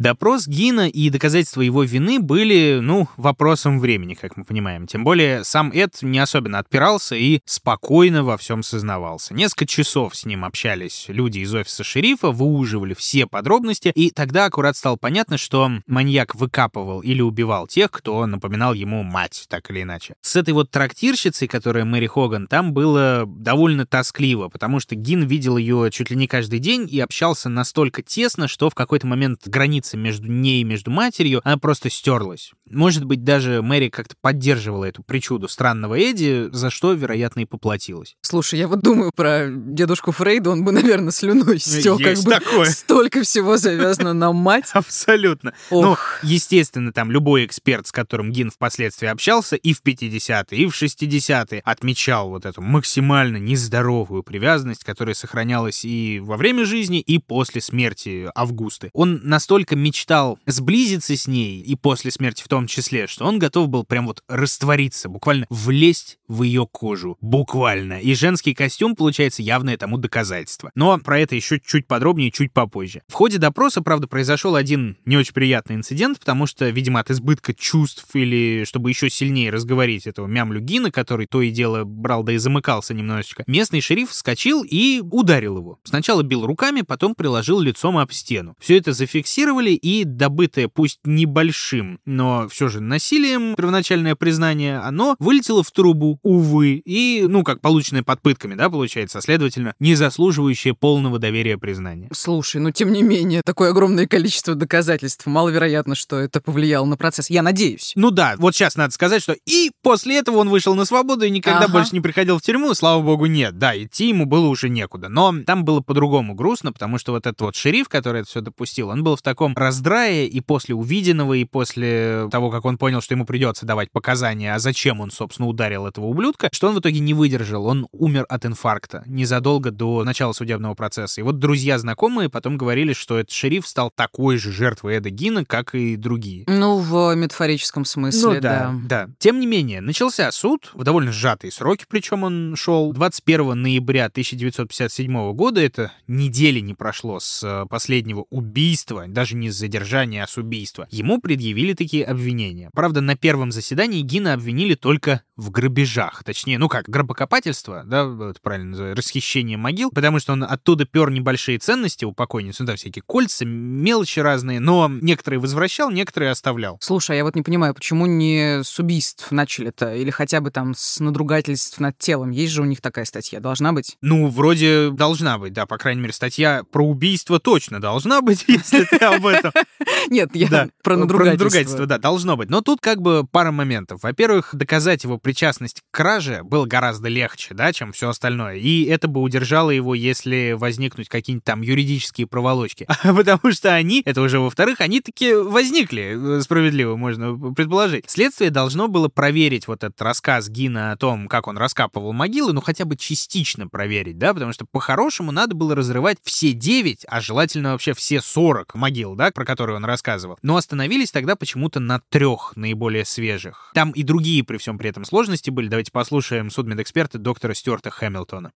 Допрос Гина и доказательства его вины были, ну, вопросом времени, как мы понимаем. Тем более сам Эд не особенно отпирался и спокойно во всем сознавался. Несколько часов с ним общались люди из офиса шерифа, выуживали все подробности, и тогда аккурат стало понятно, что маньяк выкапывал или убивал тех, кто напоминал ему мать, так или иначе. С этой вот трактирщицей, которая Мэри Хоган, там было довольно тоскливо, потому что Гин видел ее чуть ли не каждый день и общался настолько тесно, что в какой-то момент границы граница между ней и между матерью, она просто стерлась. Может быть, даже Мэри как-то поддерживала эту причуду странного Эдди, за что, вероятно, и поплатилась. Слушай, я вот думаю про дедушку Фрейда, он бы, наверное, слюной стек, как бы такое. столько всего завязано на мать. Абсолютно. Ну, естественно, там любой эксперт, с которым Гин впоследствии общался, и в 50-е, и в 60-е, отмечал вот эту максимально нездоровую привязанность, которая сохранялась и во время жизни, и после смерти Августы. Он настолько мечтал сблизиться с ней, и после смерти в том числе, что он готов был прям вот раствориться, буквально влезть в ее кожу. Буквально. И женский костюм, получается, явное тому доказательство. Но про это еще чуть подробнее, чуть попозже. В ходе допроса, правда, произошел один не очень приятный инцидент, потому что, видимо, от избытка чувств или чтобы еще сильнее разговорить этого мямлю Гина, который то и дело брал да и замыкался немножечко, местный шериф вскочил и ударил его. Сначала бил руками, потом приложил лицом об стену. Все это зафиксировали, и добытое, пусть небольшим, но все же насилием, первоначальное признание, оно вылетело в трубу, увы, и, ну, как полученное под пытками, да, получается, а следовательно, не заслуживающее полного доверия признания. Слушай, ну, тем не менее, такое огромное количество доказательств, маловероятно, что это повлияло на процесс. Я надеюсь. Ну да, вот сейчас надо сказать, что и после этого он вышел на свободу и никогда Ага. больше не приходил в тюрьму, слава богу, нет. Да, идти ему было уже некуда. Но там было по-другому грустно, потому что вот этот вот шериф, который это все допустил, он был в таком раздрае и после увиденного, и после того, как он понял, что ему придется давать показания, а зачем он, собственно, ударил этого ублюдка, что он в итоге не выдержал. Он умер от инфаркта незадолго до начала судебного процесса. И вот друзья знакомые потом говорили, что этот шериф стал такой же жертвой Эда Гина, как и другие. Ну, в метафорическом смысле, Ну да, да. Тем не менее, начался суд в довольно сжатые сроки, причем он шел 21 ноября 1957 года. Это недели не прошло с э, последнего убийства, даже не с задержания, а с убийства. Ему предъявили такие обвинения. Правда, на первом заседании Гина обвинили только в грабежах. Точнее, ну как, гробокопательство, да, это правильно называется, расхищение могил, потому что он оттуда пер небольшие ценности у покойницы, ну да, всякие кольца, мелочи разные, но некоторые возвращал, некоторые оставлял. Слушай, а я вот не понимаю, почему не с убийств начали-то? Или хотя бы там с надругательств над телом? Есть же у них такая статья, должна быть? Ну, вроде должна быть, да, по крайней мере, статья про убийство точно должна быть, если ты об этом. Нет, я Да, про надругательство. надругательство, да, должно быть. Но тут как бы пара моментов. Во-первых, доказать его причастность к краже было гораздо легче, да, чем все остальное. И это бы удержало его, если возникнуть какие-нибудь там юридические проволочки. Потому что они, это уже во-вторых, они таки возникли, э, справедливо можно предположить. Следствие должно было проверить вот этот рассказ Гина о том, как он раскапывал могилы, ну хотя бы частично проверить, да, потому что по-хорошему надо было разрывать все 9, а желательно вообще все 40 могил, да, про которые он рассказывал. Но остановились тогда почему-то на трех наиболее свежих. Там и другие при всем при этом сложности были. Давайте послушаем судмедэксперта доктора Стюарта Хэмилтона.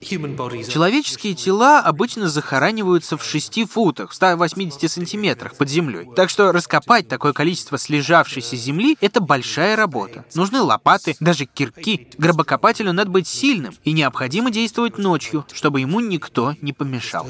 Человеческие тела обычно захораниваются в 6 футах, в 180 сантиметрах под землей. Так что раскопать такое количество слежавшейся земли — это большая работа. Нужны лопаты, даже кирки. Гробокопателю надо быть сильным, и необходимо действовать ночью, чтобы ему никто не помешал.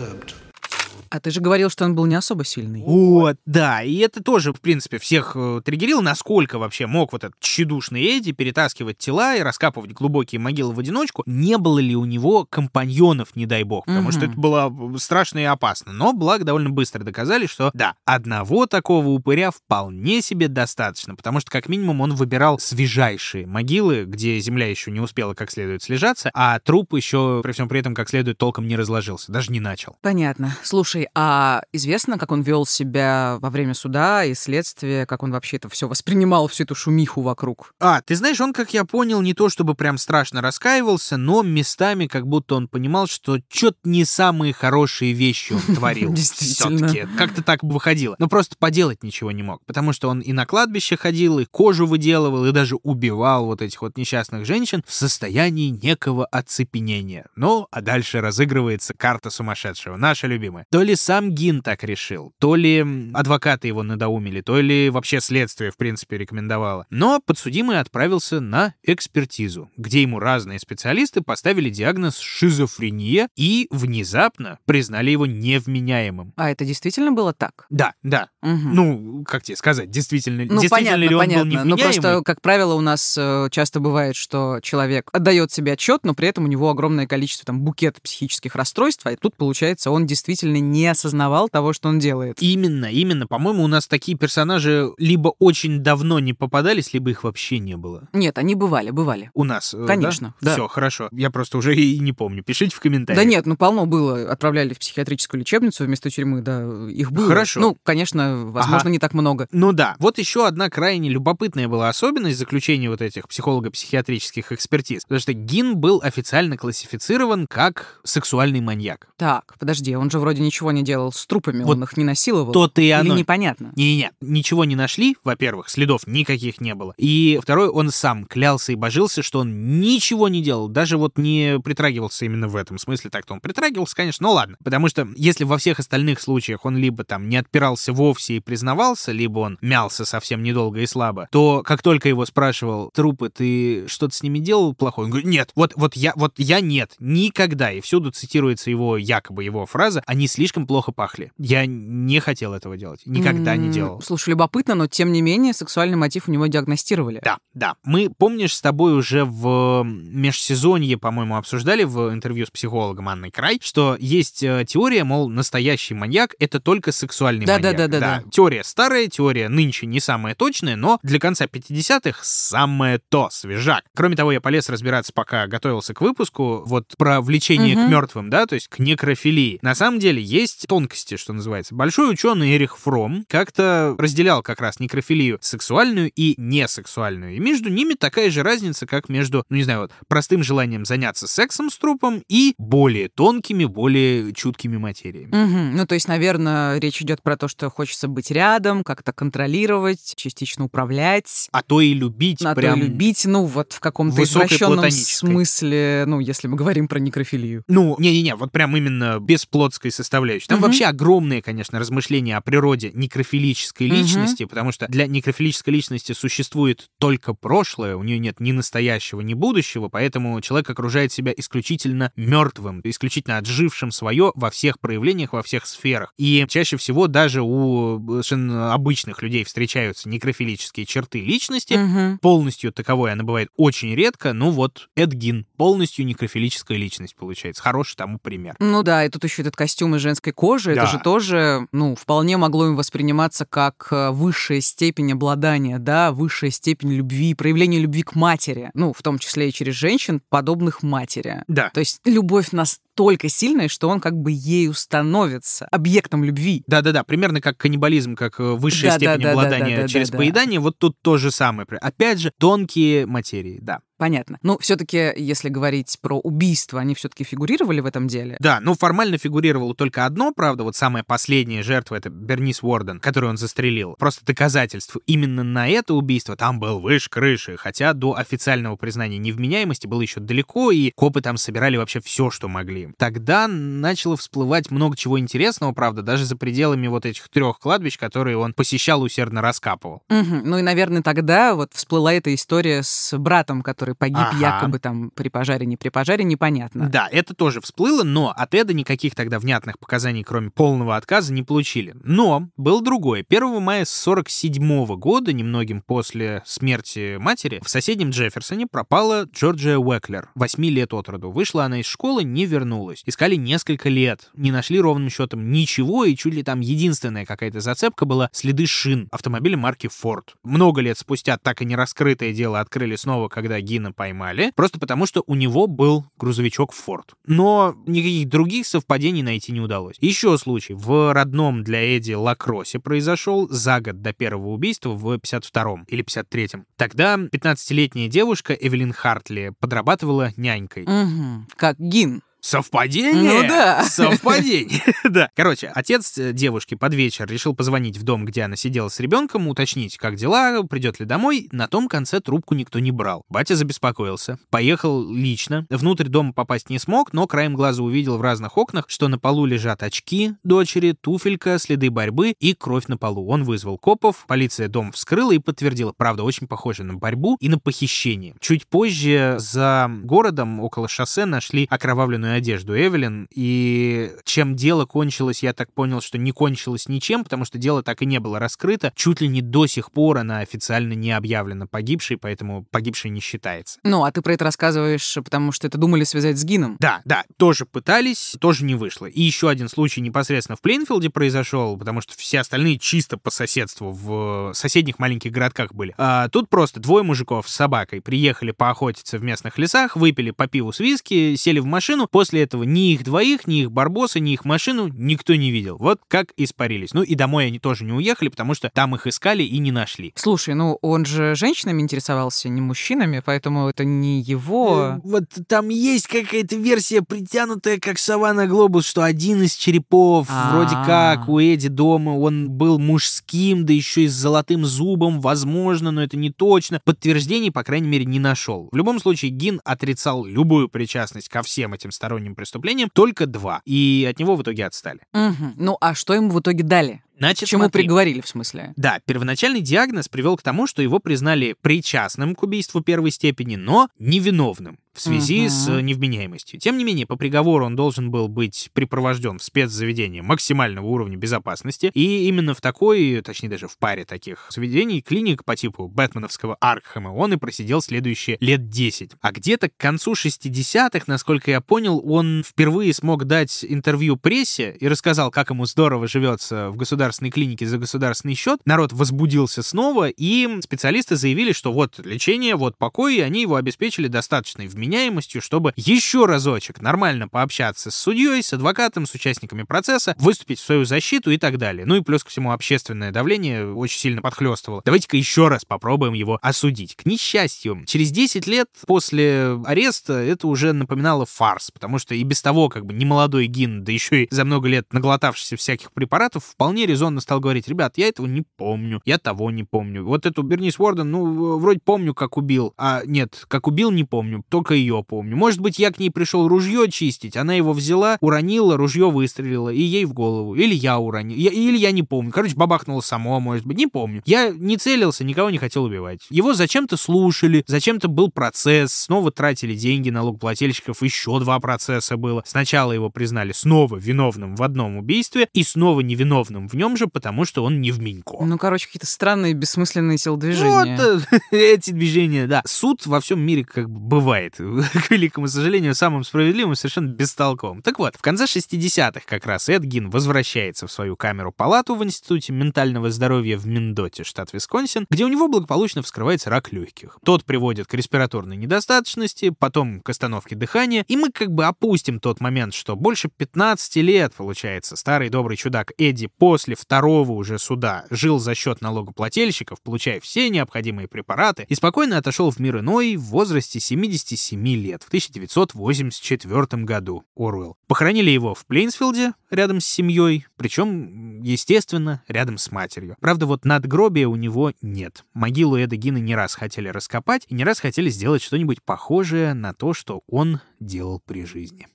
А ты же говорил, что он был не особо сильный. Вот, да, и это тоже, в принципе, всех э, триггерило, насколько вообще мог вот этот тщедушный Эдди перетаскивать тела и раскапывать глубокие могилы в одиночку. Не было ли у него компаньонов, не дай бог, потому что Мгм. это было страшно и опасно. Но, благо, довольно быстро доказали, что, да, одного такого упыря вполне себе достаточно, потому что, как минимум, он выбирал свежайшие могилы, где земля еще не успела как следует слежаться, а труп еще, при всем при этом, как следует, толком не разложился, даже не начал. Понятно. Слушай, а известно, как он вел себя во время суда и следствия, как он вообще это все воспринимал, всю эту шумиху вокруг? А, ты знаешь, он, как я понял, не то чтобы прям страшно раскаивался, но местами как будто он понимал, что что-то не самые хорошие вещи он творил. Действительно. Как-то так выходило. Но просто поделать ничего не мог, потому что он и на кладбище ходил, и кожу выделывал, и даже убивал вот этих вот несчастных женщин в состоянии некого оцепенения. Ну, а дальше разыгрывается карта сумасшедшего, наша любимая. То ли сам Гин так решил, то ли адвокаты его надоумили, то ли вообще следствие, в принципе, рекомендовало. Но подсудимый отправился на экспертизу, где ему разные специалисты поставили диагноз шизофрения и внезапно признали его невменяемым. А это действительно было так? Да, да. Мгм. Ну, как тебе сказать, действительно, Ну, действительно понятно, ли он понятно. был Ну, невменяемый? просто, как правило, у нас э, часто бывает, что человек отдает себе отчет, но при этом у него огромное количество там букет психических расстройств, а тут, получается, он действительно не осознавал того, что он делает. Именно, именно. По-моему, у нас такие персонажи либо очень давно не попадались, либо их вообще не было. Нет, они бывали, бывали. У нас, э, Конечно, да. Все, хорошо. Я просто уже и не помню. Пишите в комментариях. Да нет, ну полно было. Отправляли в психиатрическую лечебницу вместо тюрьмы, да, их было. Хорошо. Ну, конечно, возможно, Ага. не так много. Ну да. Вот еще одна крайне любопытная была особенность заключения вот этих психолого-психиатрических экспертиз. Потому что Гин был официально классифицирован как сексуальный маньяк. Так, подожди, он же вроде ничего ничего не делал с трупами, Вот он их не насиловал. То-то и Или оно. непонятно. Не-не-не, ничего не нашли, во-первых, следов никаких не было. И второй, он сам клялся и божился, что он ничего не делал, даже вот не притрагивался именно в этом смысле. Так-то он притрагивался, конечно, ну ладно. Потому что если во всех остальных случаях он либо там не отпирался вовсе и признавался, либо он мялся совсем недолго и слабо, то как только его спрашивал, трупы, ты что-то с ними делал плохое? Он говорит, нет, вот, вот, я, вот я нет, никогда. И всюду цитируется его, якобы его фраза, они слишком плохо пахли. Я не хотел этого делать, никогда не М, делал. Слушай, любопытно, но тем не менее сексуальный мотив у него диагностировали. Да, да. Мы, помнишь, с тобой уже в межсезонье, по-моему, обсуждали в интервью с психологом Анной Край, что есть э, теория, мол, настоящий маньяк — это только сексуальный Да, да, маньяк. да, да, да. Теория старая, теория нынче не самая точная, но для конца 50-х самое то, свежак. Кроме того, я полез разбираться, пока готовился к выпуску, вот про влечение Мгм. к мертвым, да, то есть к некрофилии. На самом деле есть тонкости, что называется. Большой ученый Эрих Фром как-то разделял как раз некрофилию сексуальную и несексуальную. И между ними такая же разница, как между, ну не знаю, вот, простым желанием заняться сексом с трупом и более тонкими, более чуткими материями. Мгм. Ну, то есть, наверное, речь идет про то, что хочется быть рядом, как-то контролировать, частично управлять, А то и любить а то и прям... любить, ну, вот в каком-то извращенном смысле, ну, если мы говорим про некрофилию. Ну, не-не-не, вот прям именно без плотской составляющей. Там Мгм. вообще огромные, конечно, размышления о природе некрофилической личности, потому что для некрофилической личности существует только прошлое, у нее нет ни настоящего, ни будущего, поэтому человек окружает себя исключительно мертвым, исключительно отжившим свое во всех проявлениях, во всех сферах. И чаще всего даже у совершенно обычных людей встречаются некрофилические черты личности, Мгм. полностью таковой она бывает очень редко, ну вот Эдгин, полностью некрофилическая личность получается. Хороший тому пример. Ну да, и тут еще этот костюм из женской кожи, это Да. же тоже, ну, вполне могло им восприниматься как э, высшая степень обладания, да, высшая степень любви, проявление любви к матери, ну, в том числе и через женщин, подобных матери. Да. То есть любовь настолько сильная, что он как бы ею становится объектом любви. Да-да-да, примерно как каннибализм, как э, высшая Да, да, степень да, да, обладания да, да, через да, да. поедание, вот тут то же самое. Опять же, тонкие материи, да. Понятно. Но все-таки, если говорить про убийство, они все-таки фигурировали в этом деле. Да, ну формально фигурировало только одно, правда, вот самая последняя жертва, это Бернис Уорден, которую он застрелил. Просто доказательств именно на это убийство там был выше крыши, хотя до официального признания невменяемости было еще далеко, и копы там собирали вообще все, что могли. Тогда начало всплывать много чего интересного, правда, даже за пределами вот этих трех кладбищ, которые он посещал, усердно раскапывал. Мгм. Ну и, наверное, тогда вот всплыла эта история с братом, который погиб Ага. якобы там при пожаре, не при пожаре, непонятно. Да, это тоже всплыло, но от Эда никаких тогда внятных показаний, кроме полного отказа, не получили. Но был другое. 1 мая 47 года, немногим после смерти матери, в соседнем Джефферсоне пропала Джорджия Уэклер, 8 лет от роду. Вышла она из школы, не вернулась. Искали несколько лет, не нашли ровным счетом ничего, и чуть ли там единственная какая-то зацепка была следы шин автомобиля марки Ford. Много лет спустя так и не раскрытое дело открыли снова, когда Гина поймали, просто потому что у него был грузовичок Ford. Но никаких других совпадений найти не удалось. Еще случай. В родном для Эдди Лакросе произошел за год до первого убийства в 52-м или 53-м. Тогда 15-летняя девушка Эвелин Хартли подрабатывала нянькой. Мгм. Как Гин. Совпадение? Ну да. Совпадение. Да. Короче, отец девушки под вечер решил позвонить в дом, где она сидела с ребенком, уточнить, как дела, придет ли домой. На том конце трубку никто не брал. Батя забеспокоился. Поехал лично. Внутрь дома попасть не смог, но краем глаза увидел в разных окнах, что на полу лежат очки дочери, туфелька, следы борьбы и кровь на полу. Он вызвал копов, полиция дом вскрыла и подтвердила. Правда, очень похоже на борьбу и на похищение. Чуть позже за городом, около шоссе, нашли окровавленную одежду Эвелин, и чем дело кончилось, я так понял, что не кончилось ничем, потому что дело так и не было раскрыто. Чуть ли не до сих пор она официально не объявлена погибшей, поэтому погибшей не считается. Ну, а ты про это рассказываешь, потому что это думали связать с Гином. Да, да, тоже пытались, тоже не вышло. И еще один случай непосредственно в Плейнфилде произошел, потому что все остальные чисто по соседству в соседних маленьких городках были. А тут просто двое мужиков с собакой приехали поохотиться в местных лесах, выпили по пиву с виски, сели в машину, после после этого ни их двоих, ни их барбоса, ни их машину никто не видел. Вот как испарились. Ну и домой они тоже не уехали, потому что там их искали и не нашли. Слушай, ну он же женщинами интересовался, не мужчинами, поэтому это не его... Э, вот там есть какая-то версия, притянутая как сова на глобус, что один из черепов, А-а-а. вроде как у Эдди дома, он был мужским, да еще и с золотым зубом, возможно, но это не точно. Подтверждений, по крайней мере, не нашел. В любом случае, Гин отрицал любую причастность ко всем этим сторонним преступлениям, только два, и от него в итоге отстали. Мгм. Ну а что ему в итоге дали? Значит, Чему смотри. приговорили, в смысле? Да, первоначальный диагноз привел к тому, что его признали причастным к убийству первой степени, но невиновным в связи Мгм. с невменяемостью. Тем не менее, по приговору он должен был быть припровожден в спецзаведение максимального уровня безопасности, и именно в такой, точнее даже в паре таких заведений, клиник по типу Бэтменовского Аркхема, он и просидел следующие лет 10. А где-то к концу 60-х, насколько я понял, он впервые смог дать интервью прессе и рассказал, как ему здорово живется в государственной клинике за государственный счет. Народ возбудился снова, и специалисты заявили, что вот лечение, вот покой, и они его обеспечили достаточной вменяемостью, чтобы еще разочек нормально пообщаться с судьей, с адвокатом, с участниками процесса, выступить в свою защиту и так далее. Ну и плюс ко всему общественное давление очень сильно подхлестывало. Давайте-ка еще раз попробуем его осудить. К несчастью, через 10 лет после ареста это уже напоминало фарс, потому что и без того как бы немолодой Гин, да еще и за много лет наглотавшийся всяких препаратов, вполне резонно стал говорить, ребят, я этого не помню, я того не помню. Вот эту Бернис Уорден, ну, вроде помню, как убил, а нет, как убил, не помню, только ее помню. Может быть, я к ней пришел ружье чистить, она его взяла, уронила, ружье выстрелило, и ей в голову. Или я уронил, я- или я не помню. Короче, бабахнуло само, может быть, не помню. Я не целился, никого не хотел убивать. Его зачем-то слушали, зачем-то был процесс, снова тратили деньги налогоплательщиков, еще два процесса было. Сначала его признали снова виновным в одном убийстве и снова невиновным в нем же, потому что он не в Минько. Ну, короче, какие-то странные, бессмысленные телодвижения. Вот э, эти движения, да. Суд во всем мире как бы бывает, к великому сожалению, самым справедливым и совершенно бестолковым. Так вот, в конце 60-х как раз Эдгин возвращается в свою камеру-палату в Институте ментального здоровья в Миндоте, штат Висконсин, где у него благополучно вскрывается рак легких. Тот приводит к респираторной недостаточности, потом к остановке дыхания, и мы как бы опустим тот момент, что больше 15 лет, получается, старый добрый чудак Эдди после второго уже суда жил за счет налогоплательщиков, получая все необходимые препараты, и спокойно отошел в мир иной в возрасте 77 лет, в 1984 году, Оруэлл. Похоронили его в Плейнсфилде, рядом с семьей, причем, естественно, рядом с матерью. Правда, вот надгробия у него нет. Могилу Эда Гина не раз хотели раскопать и не раз хотели сделать что-нибудь похожее на то, что он делал при жизни.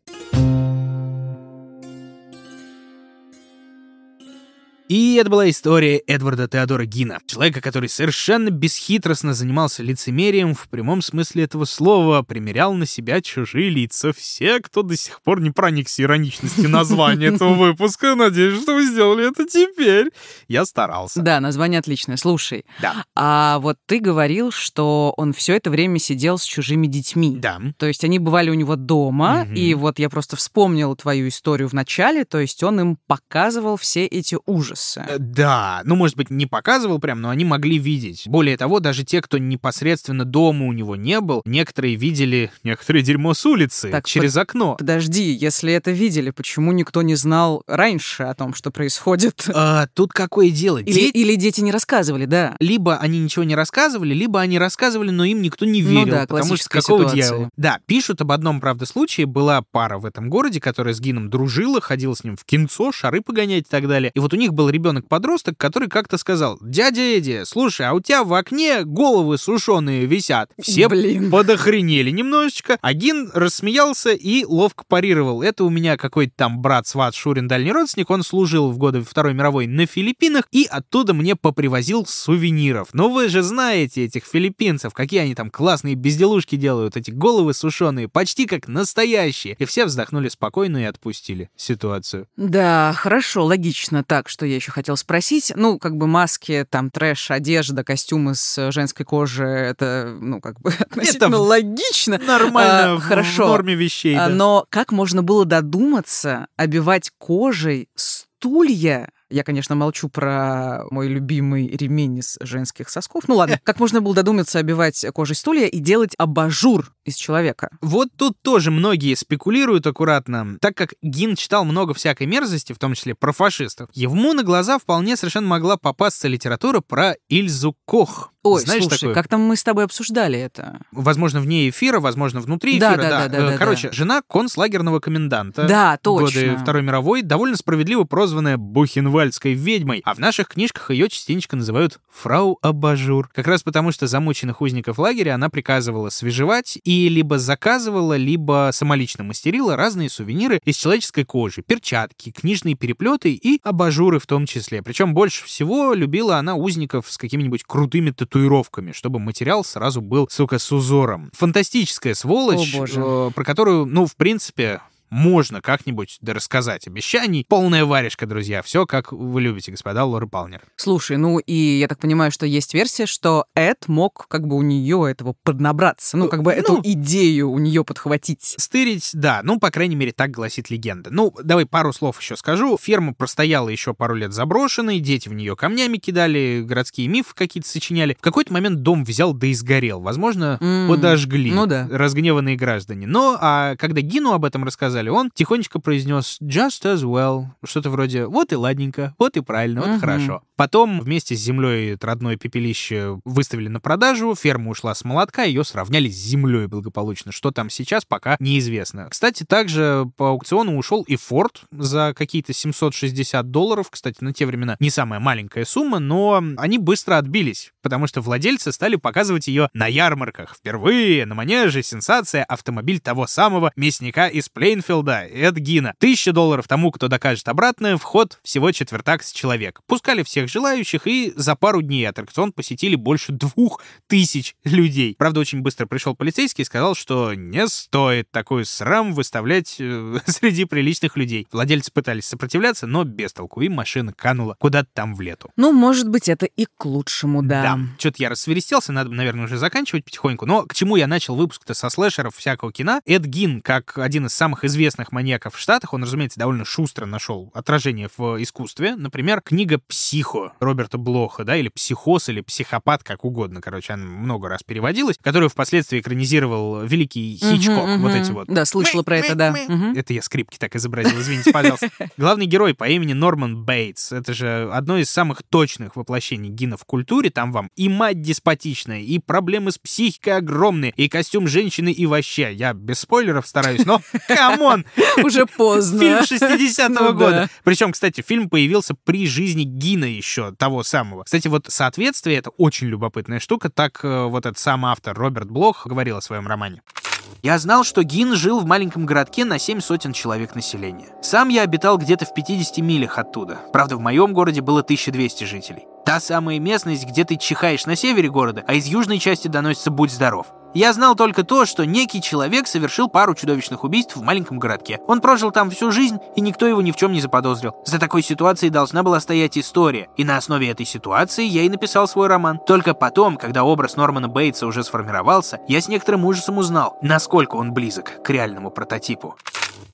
И это была история Эдварда Теодора Гина, человека, который совершенно бесхитростно занимался лицемерием в прямом смысле этого слова, примерял на себя чужие лица. Все, кто до сих пор не проникся ироничностью названия этого выпуска, надеюсь, что вы сделали это теперь. Я старался. Да, название отличное. Слушай, Да. а вот ты говорил, что он все это время сидел с чужими детьми. Да. То есть они бывали у него дома, Мгм. и вот я просто вспомнил твою историю в начале, то есть он им показывал все эти ужасы. Э, Да, ну, может быть, не показывал прям, но они могли видеть. Более того, даже те, кто непосредственно дома у него не был, некоторые видели некоторое дерьмо с улицы, Так, через окно. Подожди, если это видели, почему никто не знал раньше о том, что происходит? А, тут какое дело? Или, Де- или дети не рассказывали, да? Либо они ничего не рассказывали, либо они рассказывали, но им никто не Ну верил. да, потому что какого ситуация. дьявола? Да, пишут об одном, правда, случае. Была пара в этом городе, которая с Гином дружила, ходила с ним в кинцо, шары погонять и так далее. И вот у них был ребенок-подросток, который как-то сказал, дядя Эдди, слушай, а у тебя в окне головы сушеные висят. Все Блин. подохренели немножечко. Гин рассмеялся и ловко парировал. Это у меня какой-то там брат, сват, Шурин, дальний родственник. Он служил в годы Второй мировой на Филиппинах и оттуда мне попривозил сувениров. Но вы же знаете этих филиппинцев, какие они там классные безделушки делают, эти головы сушеные, почти как настоящие. И все вздохнули спокойно и отпустили ситуацию. Да, хорошо, логично. Так, что я еще хотел спросить. Ну, как бы маски, там, трэш, одежда, костюмы с женской кожи, это, ну, как бы относительно в- логично. Нормально, А, в- хорошо. в норме вещей. А, да. Но как можно было додуматься обивать кожей стулья? Я, конечно, молчу про мой любимый ремень из женских сосков. Ну ладно, как можно было додуматься обивать кожей стулья и делать абажур из человека. Вот тут тоже многие спекулируют аккуратно, так как Гин читал много всякой мерзости, в том числе про фашистов. Ему на глаза вполне совершенно могла попасться литература про Ильзу Кох. Ой, Знаешь слушай, такое? как там мы с тобой обсуждали это? Возможно, вне эфира, возможно, внутри эфира, да, да. да, да, Э, да, Короче, да. жена концлагерного коменданта. Да, точно. Годы Второй мировой, довольно справедливо прозванная Бухенвальдской ведьмой, а в наших книжках ее частенько называют фрау Абажур. Как раз потому, что замученных узников лагеря она приказывала свежевать и либо заказывала, либо самолично мастерила разные сувениры из человеческой кожи, перчатки, книжные переплеты и абажуры в том числе. Причем больше всего любила она узников с какими-нибудь крутыми татуировками, чтобы материал сразу был, сука, с узором. Фантастическая сволочь, О, боже. э, про которую, ну, в принципе, можно как-нибудь да рассказать обещаний. Полная варежка, друзья. Все, как вы любите, господа Лоры Палнер. Слушай, ну и я так понимаю, что есть версия, что Эд мог как бы у нее этого поднабраться, ну как бы эту Ну. идею у нее подхватить. Стырить, да, ну, по крайней мере, так гласит легенда. Ну, давай пару слов еще скажу. Ферма простояла еще пару лет заброшенной, дети в нее камнями кидали, городские мифы какие-то сочиняли. В какой-то момент дом взял да и сгорел. Возможно, М, подожгли ну да. разгневанные граждане. Но а когда Гину об этом рассказали, он тихонечко произнес «just as well», что-то вроде «вот и ладненько, вот и правильно, вот и хорошо». Потом вместе с землей родное пепелище выставили на продажу, ферма ушла с молотка, ее сравняли с землей благополучно. Что там сейчас, пока неизвестно. Кстати, также по аукциону ушел и Форд за какие-то 760 долларов. Кстати, на те времена не самая маленькая сумма, но они быстро отбились, потому что владельцы стали показывать ее на ярмарках. Впервые на манеже сенсация автомобиль того самого мясника из Плейнфилда, Эд Гина. Тысяча долларов тому, кто докажет обратное, вход всего четвертак с человек. Пускали всех желающих, и за пару дней аттракцион посетили больше двух тысяч людей. Правда, очень быстро пришел полицейский и сказал, что не стоит такой срам выставлять э, среди приличных людей. Владельцы пытались сопротивляться, но без толку, и машина канула куда-то там в лету. Ну, может быть, это и к лучшему, да. Да, что-то я рассверестелся, надо, наверное, уже заканчивать потихоньку. Но к чему я начал выпуск-то со слэшеров всякого кино? Эд Гин, как один из самых известных маньяков в Штатах, он, разумеется, довольно шустро нашел отражение в искусстве. Например, книга «Психо» Роберта Блоха, да, или «Психоз», или «Психопат», как угодно, короче, она много раз переводилась, которую впоследствии экранизировал великий Хичкок, вот мгм. эти вот. Да, слышала про это, да. Мгм. Это я скрипки так изобразил, извините, пожалуйста. Главный герой по имени Норман Бейтс. Это же одно из самых точных воплощений Гина в культуре. Там вам и мать деспотичная, и проблемы с психикой огромные, и костюм женщины, и вообще. Я без спойлеров стараюсь, но come on! Уже поздно. Фильм 60-го Ну года. да. Причем, кстати, фильм появился при жизни Гина еще, того самого. Кстати, вот соответствие — это очень любопытная штука. Так э, вот этот сам автор Роберт Блох говорил о своем романе. Я знал, что Гин жил в маленьком городке на 7 сотен человек населения. Сам я обитал где-то в 50 милях оттуда. Правда, в моем городе было 1200 жителей. Та самая местность, где ты чихаешь на севере города, а из южной части доносится «Будь здоров». Я знал только то, что некий человек совершил пару чудовищных убийств в маленьком городке. Он прожил там всю жизнь, и никто его ни в чем не заподозрил. За такой ситуацией должна была стоять история, и на основе этой ситуации я и написал свой роман. Только потом, когда образ Нормана Бейтса уже сформировался, я с некоторым ужасом узнал, насколько он близок к реальному прототипу.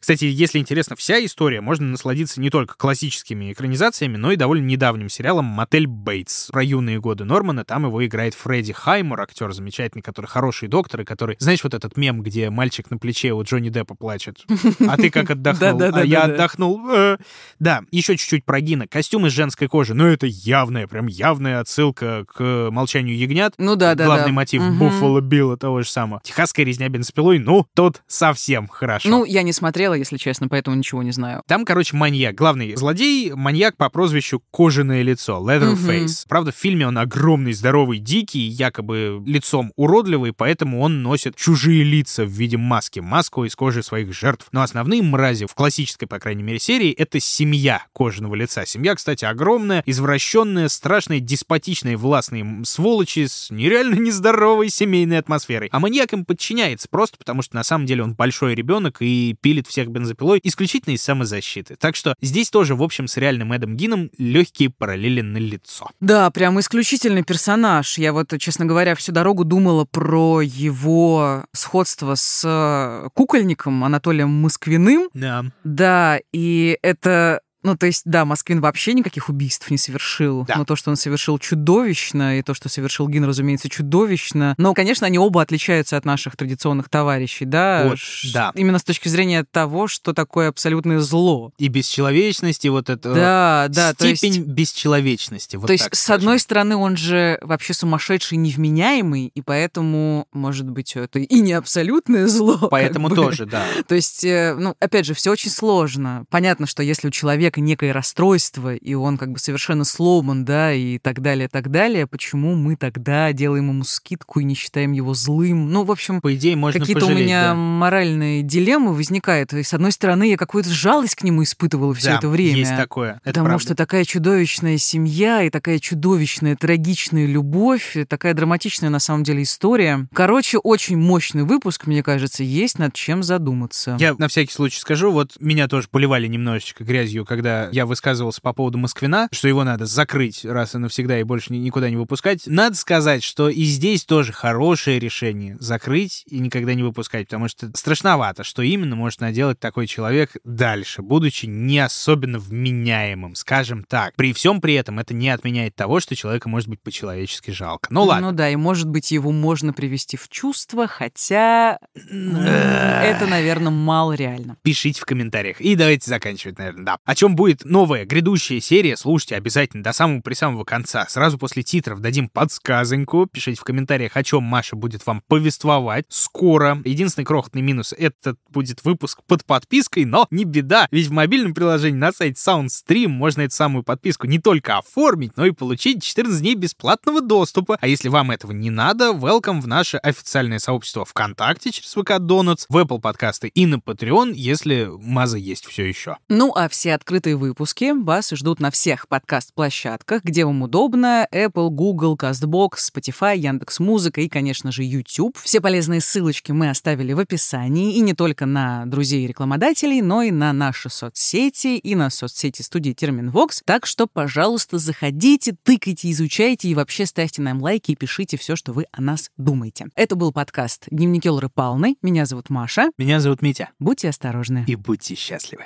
Кстати, если интересна вся история, можно насладиться не только классическими экранизациями, но и довольно недавним сериалом «Мотель Бейтс». Про юные годы Нормана, там его играет Фредди Хаймор, актер замечательный, который хороший доктор, и который... Знаешь вот этот мем, где мальчик на плече у Джонни Деппа плачет? А ты как отдохнул? А я отдохнул. Э. Да, еще чуть-чуть про Гина. Костюм из женской кожи, но это явная, прям явная отсылка к «Молчанию ягнят». Ну да, да, Главный мотив. Буффало Билла того же самого. Техасская резня бензопилой, ну, тут совсем хорошо. Ну, я не смотрела, если честно, поэтому ничего не знаю. Там, короче, маньяк. Главный злодей — маньяк по прозвищу Кожаное лицо, Leatherface. Правда, в фильме он огромный, здоровый, дикий, якобы лицом уродливый, поэтому он носит чужие лица в виде маски. Маску из кожи своих жертв. Но основные мрази в классической, по крайней мере, серии — это семья кожаного лица. Семья, кстати, огромная, извращенная, страшная, деспотичная, властные сволочи с нереально нездоровой семейной атмосферой. А маньяк им подчиняется просто потому, что на самом деле он большой ребенок и пилит всех бензопилой исключительно из самозащиты. Так что здесь тоже, в общем, с реальным Эдом Гином легкие параллели на лицо. Да, прям исключительный персонаж. Я вот, честно говоря, всю дорогу думала про его сходство с кукольником Анатолием Москвиным. Да. Да, и это Ну, то есть, да, Москвин вообще никаких убийств не совершил. Да. Но то, что он совершил чудовищно, и то, что совершил Гин, разумеется, чудовищно. Но, конечно, они оба отличаются от наших традиционных товарищей, да? Вот, Ш- да. Именно с точки зрения того, что такое абсолютное зло. И бесчеловечности, вот это... Да, да, то есть... Степень бесчеловечности. вот то есть, так с скажем. одной стороны, он же вообще сумасшедший, невменяемый, и поэтому, может быть, это и не абсолютное зло. Поэтому бы. тоже, да. То есть, э, ну, опять же, все очень сложно. Понятно, что если у человека некое расстройство, и он как бы совершенно сломан, да, и так далее, так далее, почему мы тогда делаем ему скидку и не считаем его злым? Ну, в общем, По идее, можно какие-то у меня да. моральные дилеммы возникают. И, с одной стороны, я какую-то жалость к нему испытывала все Да, это время. есть такое. Это Потому правда. что такая чудовищная семья и такая чудовищная, трагичная любовь, и такая драматичная на самом деле история. Короче, очень мощный выпуск, мне кажется, есть над чем задуматься. Я на всякий случай скажу, вот меня тоже поливали немножечко грязью, когда я высказывался по поводу Москвина, что его надо закрыть раз и навсегда и больше ни- никуда не выпускать. Надо сказать, что и здесь тоже хорошее решение закрыть и никогда не выпускать, потому что страшновато, что именно может наделать такой человек дальше, будучи не особенно вменяемым, скажем так. При всем при этом это не отменяет того, что человека может быть по-человечески жалко. Ну ладно. Ну да, и может быть его можно привести в чувство, хотя это, наверное, мало реально. Пишите в комментариях. И давайте заканчивать, наверное, да. О чем будет новая грядущая серия, слушайте обязательно до самого при самого конца. Сразу после титров дадим подсказоньку. Пишите в комментариях, о чем Маша будет вам повествовать скоро. Единственный крохотный минус — это будет выпуск под подпиской, но не беда, ведь в мобильном приложении на сайте SoundStream можно эту самую подписку не только оформить, но и получить 14 дней бесплатного доступа. А если вам этого не надо, welcome в наше официальное сообщество ВКонтакте через ВК Donuts, в Apple подкасты и на Patreon, если маза есть все еще. Ну, а все открытые выпуски вас ждут на всех подкаст-площадках, где вам удобно. Apple, Google, CastBox, Spotify, Яндекс.Музыка и, конечно же, YouTube. Все полезные ссылочки мы оставили в описании. И не только на друзей и рекламодателей, но и на наши соцсети, и на соцсети студии Терминвокс. Так что, пожалуйста, заходите, тыкайте, изучайте и вообще ставьте нам лайки и пишите все, что вы о нас думаете. Это был подкаст «Дневники Лоры Палны». Меня зовут Маша. Меня зовут Митя, Будьте осторожны. и будьте счастливы.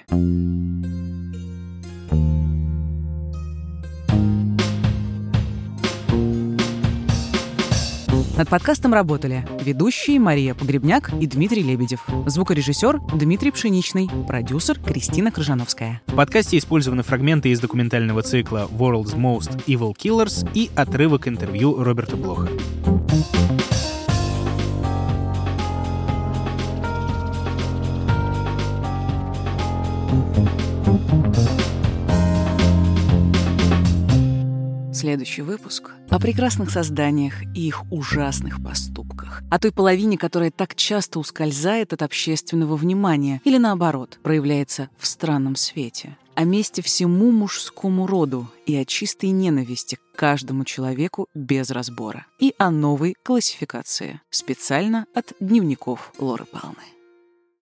Над подкастом работали ведущие Мария Погребняк и Дмитрий Лебедев, звукорежиссер Дмитрий Пшеничный, продюсер Кристина Крыжановская. В подкасте использованы фрагменты из документального цикла World's Most Evil Killers и отрывок интервью Роберта Блоха. Следующий выпуск о прекрасных созданиях и их ужасных поступках. О той половине, которая так часто ускользает от общественного внимания или, наоборот, проявляется в странном свете. О месте всему мужскому роду и о чистой ненависти к каждому человеку без разбора. И о новой классификации, специально от дневников Лоры Палны.